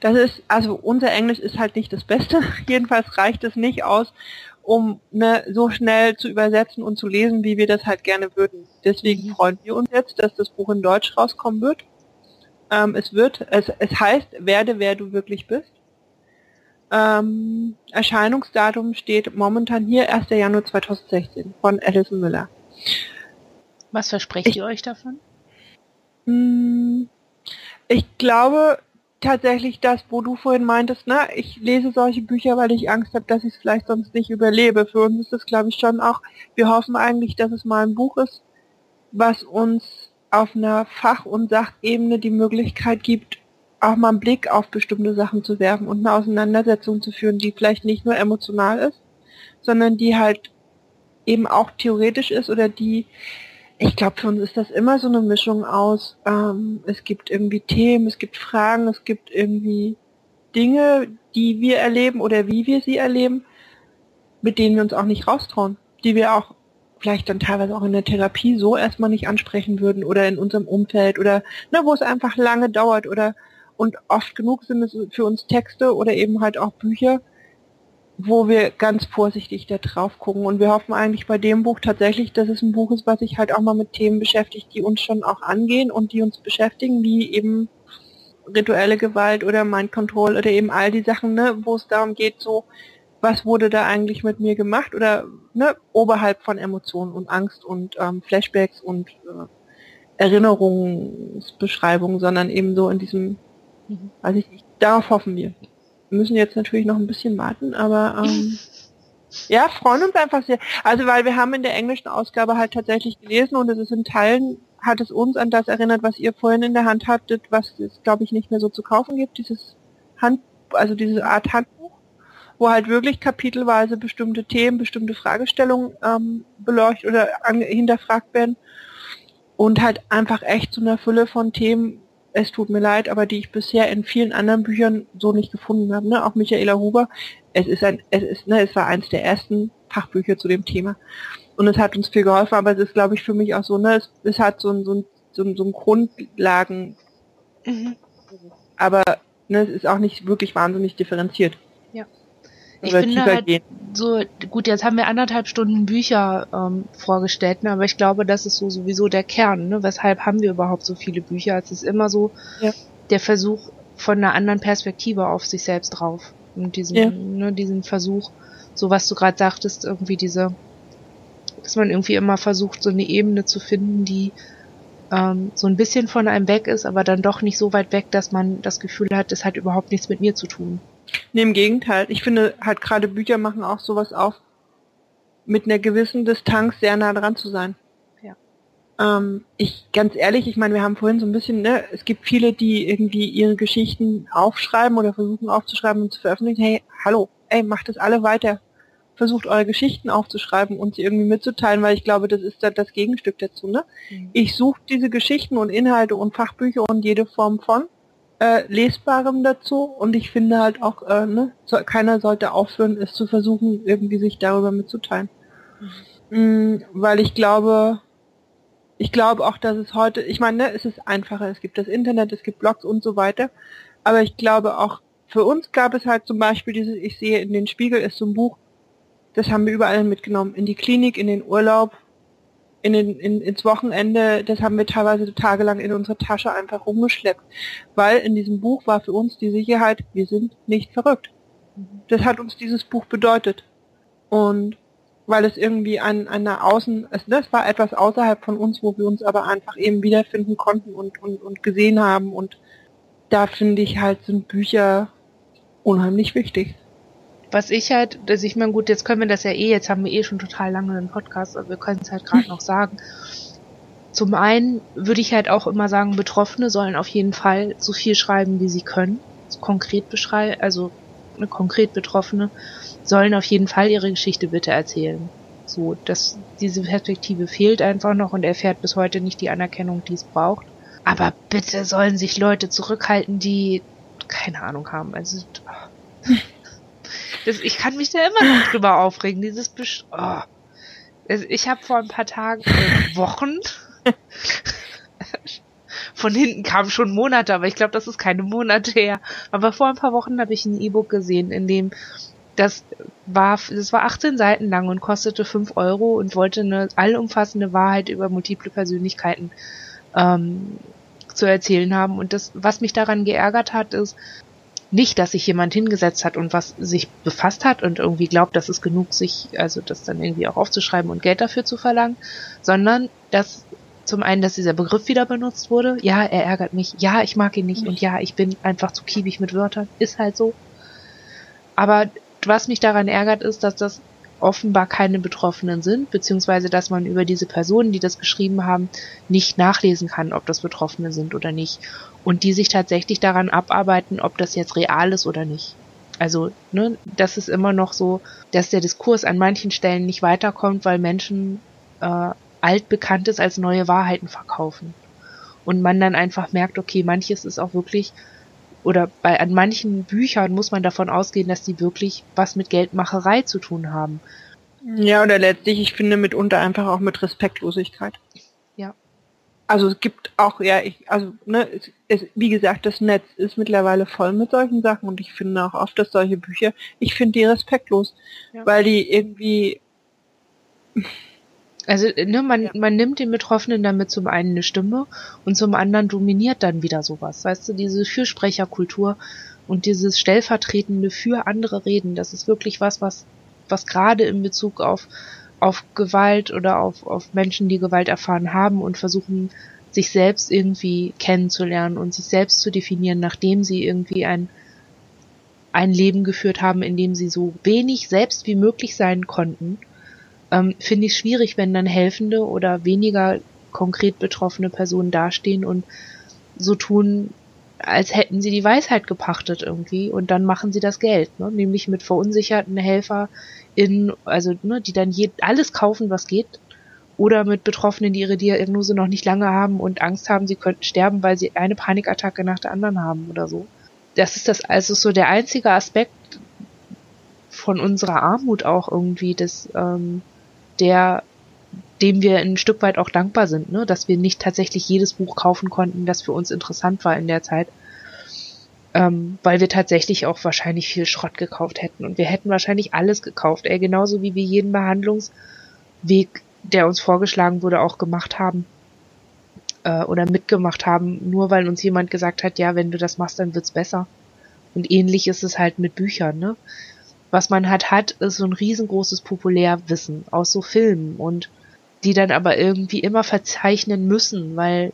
Das ist, also unser Englisch ist halt nicht das Beste. [LAUGHS] Jedenfalls reicht es nicht aus, um ne, so schnell zu übersetzen und zu lesen, wie wir das halt gerne würden. Deswegen mhm. freuen wir uns jetzt, dass das Buch in Deutsch rauskommen wird. Ähm, es wird, es, es heißt, werde wer du wirklich bist. Ähm, Erscheinungsdatum steht momentan hier 1. Januar 2016 von Alison Müller. Was versprecht ich, ihr euch davon? Hm, ich glaube tatsächlich das, wo du vorhin meintest, ne, ich lese solche Bücher, weil ich Angst habe, dass ich es vielleicht sonst nicht überlebe. Für uns ist das, glaube ich, schon auch, wir hoffen eigentlich, dass es mal ein Buch ist, was uns auf einer Fach- und Sachebene die Möglichkeit gibt, auch mal einen Blick auf bestimmte Sachen zu werfen und eine Auseinandersetzung zu führen, die vielleicht nicht nur emotional ist, sondern die halt eben auch theoretisch ist oder die, ich glaube, für uns ist das immer so eine Mischung aus, ähm, es gibt irgendwie Themen, es gibt Fragen, es gibt irgendwie Dinge, die wir erleben oder wie wir sie erleben, mit denen wir uns auch nicht raustrauen, die wir auch vielleicht dann teilweise auch in der Therapie so erstmal nicht ansprechen würden oder in unserem Umfeld oder ne, wo es einfach lange dauert oder und oft genug sind es für uns Texte oder eben halt auch Bücher, wo wir ganz vorsichtig da drauf gucken. Und wir hoffen eigentlich bei dem Buch tatsächlich, dass es ein Buch ist, was sich halt auch mal mit Themen beschäftigt, die uns schon auch angehen und die uns beschäftigen, wie eben rituelle Gewalt oder Mind Control oder eben all die Sachen, ne, wo es darum geht, so, was wurde da eigentlich mit mir gemacht oder ne, oberhalb von Emotionen und Angst und ähm, Flashbacks und äh, Erinnerungsbeschreibungen, sondern eben so in diesem Mhm. Weiß ich nicht. Darauf hoffen wir. Müssen jetzt natürlich noch ein bisschen warten, aber ähm, [LAUGHS] ja, freuen uns einfach sehr. Also weil wir haben in der englischen Ausgabe halt tatsächlich gelesen und es ist in Teilen hat es uns an das erinnert, was ihr vorhin in der Hand hattet, was es glaube ich nicht mehr so zu kaufen gibt, dieses Hand, also diese Art Handbuch, wo halt wirklich kapitelweise bestimmte Themen, bestimmte Fragestellungen ähm, beleuchtet oder hinterfragt werden und halt einfach echt zu einer Fülle von Themen, es tut mir leid, aber die ich bisher in vielen anderen Büchern so nicht gefunden habe. Ne? Auch Michaela Huber. Es ist ein, es ist, ne, es war eins der ersten Fachbücher zu dem Thema. Und es hat uns viel geholfen, aber es ist, glaube ich, für mich auch so, ne, es, es hat so ein, so ein, so ein, so ein Grundlagen, mhm. aber ne, es ist auch nicht wirklich wahnsinnig differenziert ich finde halt gehen. so, gut, jetzt haben wir anderthalb Stunden Bücher ähm, vorgestellt, ne, aber ich glaube, das ist so sowieso der Kern, ne? Weshalb haben wir überhaupt so viele Bücher? Es ist immer so ja. der Versuch von einer anderen Perspektive auf sich selbst drauf. Und diesen, ja. ne, diesen Versuch, so was du gerade sagtest, irgendwie diese, dass man irgendwie immer versucht, so eine Ebene zu finden, die ähm, so ein bisschen von einem weg ist, aber dann doch nicht so weit weg, dass man das Gefühl hat, es hat überhaupt nichts mit mir zu tun. Nee, im Gegenteil. Ich finde halt gerade Bücher machen auch sowas auf, mit einer gewissen Distanz sehr nah dran zu sein. Ja. Ähm, ich, ganz ehrlich, ich meine, wir haben vorhin so ein bisschen, ne, es gibt viele, die irgendwie ihre Geschichten aufschreiben oder versuchen aufzuschreiben und zu veröffentlichen. Hey, hallo, ey, macht das alle weiter. versucht eure Geschichten aufzuschreiben und sie irgendwie mitzuteilen, weil ich glaube, das ist da das Gegenstück dazu. Ne? Mhm. Ich suche diese Geschichten und Inhalte und Fachbücher und jede Form von äh, Lesbarem dazu und ich finde halt auch, äh, ne, so, keiner sollte aufhören, es zu versuchen, irgendwie sich darüber mitzuteilen. Mhm. Mhm, weil ich glaube, ich glaube auch, dass es heute, ich meine, ne, es ist einfacher, es gibt das Internet, es gibt Blogs und so weiter, aber ich glaube auch, für uns gab es halt zum Beispiel dieses, ich sehe in den Spiegel ist so ein Buch, das haben wir überall mitgenommen, in die Klinik, in den Urlaub, in in, ins Wochenende, das haben wir teilweise tagelang in unserer Tasche einfach rumgeschleppt. Weil in diesem Buch war für uns die Sicherheit, wir sind nicht verrückt. Das hat uns dieses Buch bedeutet. Und weil es irgendwie an einer Außen, es, das war etwas außerhalb von uns, wo wir uns aber einfach eben wiederfinden konnten und, und, und gesehen haben. Und da finde ich halt, sind Bücher unheimlich wichtig was ich halt, also ich meine, gut, jetzt können wir das ja eh, jetzt haben wir eh schon total lange einen Podcast, aber wir können es halt gerade noch sagen. Zum einen würde ich halt auch immer sagen, Betroffene sollen auf jeden Fall so viel schreiben, wie sie können. Konkret beschreiben, also eine konkret Betroffene sollen auf jeden Fall ihre Geschichte bitte erzählen. So, dass diese Perspektive fehlt einfach noch und er fährt bis heute nicht die Anerkennung, die es braucht. Aber bitte sollen sich Leute zurückhalten, die keine Ahnung haben. Also das, ich kann mich da immer noch drüber aufregen. Dieses Besch oh. Ich habe vor ein paar Tagen, äh, Wochen, [LAUGHS] von hinten kamen schon Monate, aber ich glaube, das ist keine Monate her. Aber vor ein paar Wochen habe ich ein E-Book gesehen, in dem das war, das war 18 Seiten lang und kostete 5 Euro und wollte eine allumfassende Wahrheit über multiple Persönlichkeiten ähm, zu erzählen haben. Und das, was mich daran geärgert hat, ist, nicht, dass sich jemand hingesetzt hat und was sich befasst hat und irgendwie glaubt, dass es genug, sich, also das dann irgendwie auch aufzuschreiben und Geld dafür zu verlangen, sondern dass zum einen, dass dieser Begriff wieder benutzt wurde. Ja, er ärgert mich. Ja, ich mag ihn nicht. Und ja, ich bin einfach zu kiebig mit Wörtern. Ist halt so. Aber was mich daran ärgert, ist, dass das offenbar keine Betroffenen sind, beziehungsweise dass man über diese Personen, die das geschrieben haben, nicht nachlesen kann, ob das Betroffene sind oder nicht. Und die sich tatsächlich daran abarbeiten, ob das jetzt real ist oder nicht. Also, ne, das ist immer noch so, dass der Diskurs an manchen Stellen nicht weiterkommt, weil Menschen äh, altbekanntes als neue Wahrheiten verkaufen. Und man dann einfach merkt, okay, manches ist auch wirklich oder bei an manchen Büchern muss man davon ausgehen, dass die wirklich was mit Geldmacherei zu tun haben. Ja, oder letztlich, ich finde mitunter einfach auch mit Respektlosigkeit. Also es gibt auch, ja, ich, also, ne, es, es, wie gesagt, das Netz ist mittlerweile voll mit solchen Sachen und ich finde auch oft, dass solche Bücher, ich finde die respektlos, ja. weil die irgendwie also ne, man, ja. man nimmt den Betroffenen damit zum einen eine Stimme und zum anderen dominiert dann wieder sowas. Weißt du, diese Fürsprecherkultur und dieses stellvertretende für andere Reden, das ist wirklich was, was, was gerade in Bezug auf, auf Gewalt oder auf, auf Menschen, die Gewalt erfahren haben und versuchen, sich selbst irgendwie kennenzulernen und sich selbst zu definieren, nachdem sie irgendwie ein, ein Leben geführt haben, in dem sie so wenig selbst wie möglich sein konnten ähm, finde ich schwierig, wenn dann helfende oder weniger konkret betroffene Personen dastehen und so tun, als hätten sie die Weisheit gepachtet irgendwie und dann machen sie das Geld, ne? nämlich mit verunsicherten Helfer in, also ne, die dann je, alles kaufen, was geht, oder mit Betroffenen, die ihre Diagnose noch nicht lange haben und Angst haben, sie könnten sterben, weil sie eine Panikattacke nach der anderen haben oder so. Das ist das also so der einzige Aspekt von unserer Armut auch irgendwie, dass ähm, der dem wir ein Stück weit auch dankbar sind, ne? dass wir nicht tatsächlich jedes Buch kaufen konnten, das für uns interessant war in der Zeit, ähm, weil wir tatsächlich auch wahrscheinlich viel Schrott gekauft hätten und wir hätten wahrscheinlich alles gekauft, ey, genauso wie wir jeden Behandlungsweg, der uns vorgeschlagen wurde, auch gemacht haben äh, oder mitgemacht haben, nur weil uns jemand gesagt hat, ja, wenn du das machst, dann wird's besser. Und ähnlich ist es halt mit Büchern, ne? was man halt hat, ist so ein riesengroßes Populärwissen aus so Filmen und die dann aber irgendwie immer verzeichnen müssen, weil,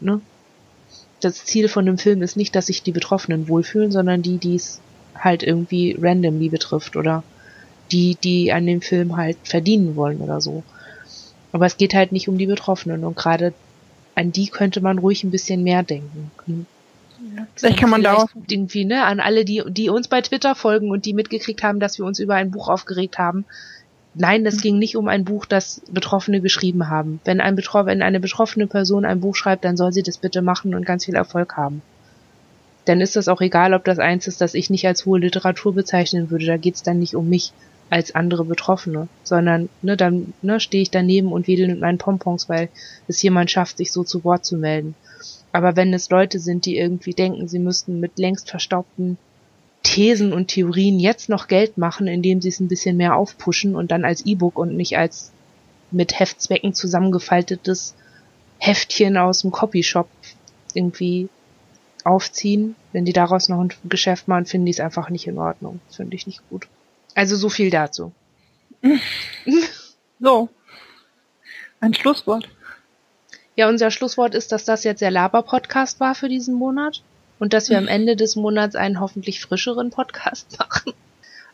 ne, das Ziel von dem Film ist nicht, dass sich die Betroffenen wohlfühlen, sondern die, die es halt irgendwie randomly betrifft oder die, die an dem Film halt verdienen wollen oder so. Aber es geht halt nicht um die Betroffenen und gerade an die könnte man ruhig ein bisschen mehr denken. Vielleicht kann man daraus irgendwie, ne, an alle, die, die uns bei Twitter folgen und die mitgekriegt haben, dass wir uns über ein Buch aufgeregt haben. Nein, es ging nicht um ein Buch, das Betroffene geschrieben haben. Wenn ein Betro wenn eine betroffene Person ein Buch schreibt, dann soll sie das bitte machen und ganz viel Erfolg haben. Dann ist das auch egal, ob das eins ist, das ich nicht als hohe Literatur bezeichnen würde. Da geht's dann nicht um mich als andere Betroffene, sondern ne, dann ne, stehe ich daneben und wedel mit meinen Pompons, weil es jemand schafft, sich so zu Wort zu melden. Aber wenn es Leute sind, die irgendwie denken, sie müssten mit längst verstaubten Thesen und Theorien jetzt noch Geld machen, indem sie es ein bisschen mehr aufpushen und dann als E-Book und nicht als mit Heftzwecken zusammengefaltetes Heftchen aus dem Copyshop irgendwie aufziehen, wenn die daraus noch ein Geschäft machen, finde ich es einfach nicht in Ordnung. Finde ich nicht gut. Also so viel dazu. [LAUGHS] So. Ein Schlusswort. Ja, unser Schlusswort ist, dass das jetzt der Laber-Podcast war für diesen Monat und dass wir am [LAUGHS] Ende des Monats einen hoffentlich frischeren Podcast machen.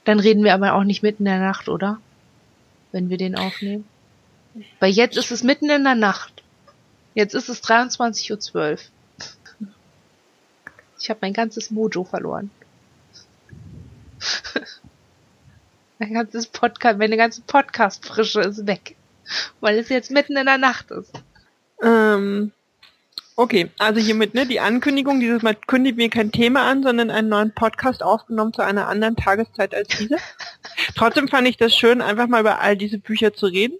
Dann reden wir aber auch nicht mitten in der Nacht, oder? Wenn wir den aufnehmen. Weil jetzt ist es mitten in der Nacht. Jetzt ist es 23.12 Uhr. Ich habe mein ganzes Mojo verloren. [LAUGHS] mein ganzes Podcast, meine ganze Podcast-Frische ist weg. Weil es jetzt mitten in der Nacht ist. Ähm, okay, also hiermit ne, die Ankündigung, dieses Mal kündigt mir kein Thema an, sondern einen neuen Podcast aufgenommen zu einer anderen Tageszeit als diese. [LAUGHS] Trotzdem fand ich das schön, einfach mal über all diese Bücher zu reden.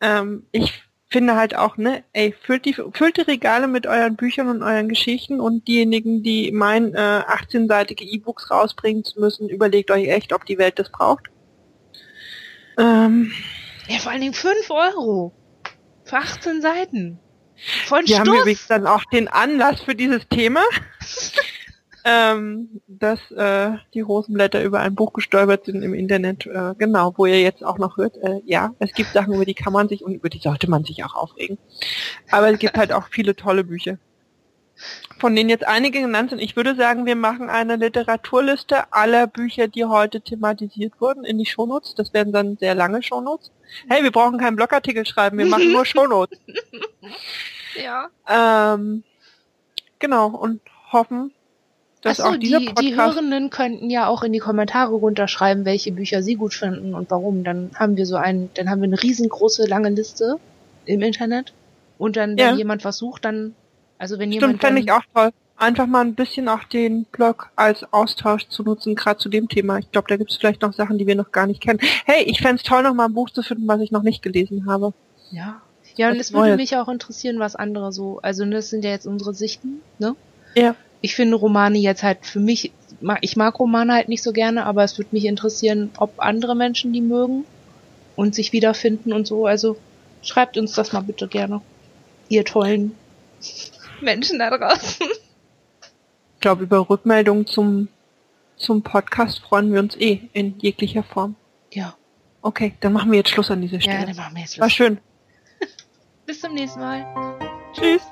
Ähm, ich finde halt auch, ne, ey, füllt die, füllt die Regale mit euren Büchern und euren Geschichten und diejenigen, die meinen, äh, 18-seitige E-Books rausbringen zu müssen, überlegt euch echt, ob die Welt das braucht. Ähm, ja, vor allen Dingen 5 Euro. Für 18 Seiten. Von Wir Stuss. haben übrigens dann auch den Anlass für dieses Thema, [LAUGHS] ähm, dass äh, die Rosenblätter über ein Buch gestolpert sind im Internet. Äh, genau, wo ihr jetzt auch noch hört. Äh, ja, es gibt Sachen, über die kann man sich und über die sollte man sich auch aufregen. Aber es gibt halt auch viele tolle Bücher von denen jetzt einige genannt sind. Ich würde sagen, wir machen eine Literaturliste aller Bücher, die heute thematisiert wurden, in die Shownotes. Das werden dann sehr lange Shownotes. Hey, wir brauchen keinen Blogartikel schreiben, wir machen nur [LAUGHS] Shownotes. ja. Ähm, genau, und hoffen, dass Achso, auch dieser die, Podcast... die Hörenden könnten ja auch in die Kommentare runterschreiben, welche Bücher sie gut finden und warum. Dann haben wir so ein, dann haben wir eine riesengroße, lange Liste im Internet. Und dann, wenn ja. jemand was sucht, dann also wenn Stimmt, fände ich auch toll. Einfach mal ein bisschen auch den Blog als Austausch zu nutzen, gerade zu dem Thema. Ich glaube, da gibt es vielleicht noch Sachen, die wir noch gar nicht kennen. Hey, ich fände es toll, noch mal ein Buch zu finden, was ich noch nicht gelesen habe. Ja. Ja, und es würde mich auch interessieren, was andere so, also das sind ja jetzt unsere Sichten, ne? Ja. Ich finde Romane jetzt halt für mich, ich mag Romane halt nicht so gerne, aber es würde mich interessieren, ob andere Menschen die mögen und sich wiederfinden und so. Also schreibt uns das mal bitte gerne. Ihr tollen [LAUGHS] Menschen da draußen. Ich glaube, über Rückmeldungen zum, zum Podcast freuen wir uns eh in jeglicher Form. Ja. Okay, dann machen wir jetzt Schluss an dieser Stelle. Ja, dann machen wir jetzt Schluss. War schön. [LAUGHS] Bis zum nächsten Mal. Tschüss.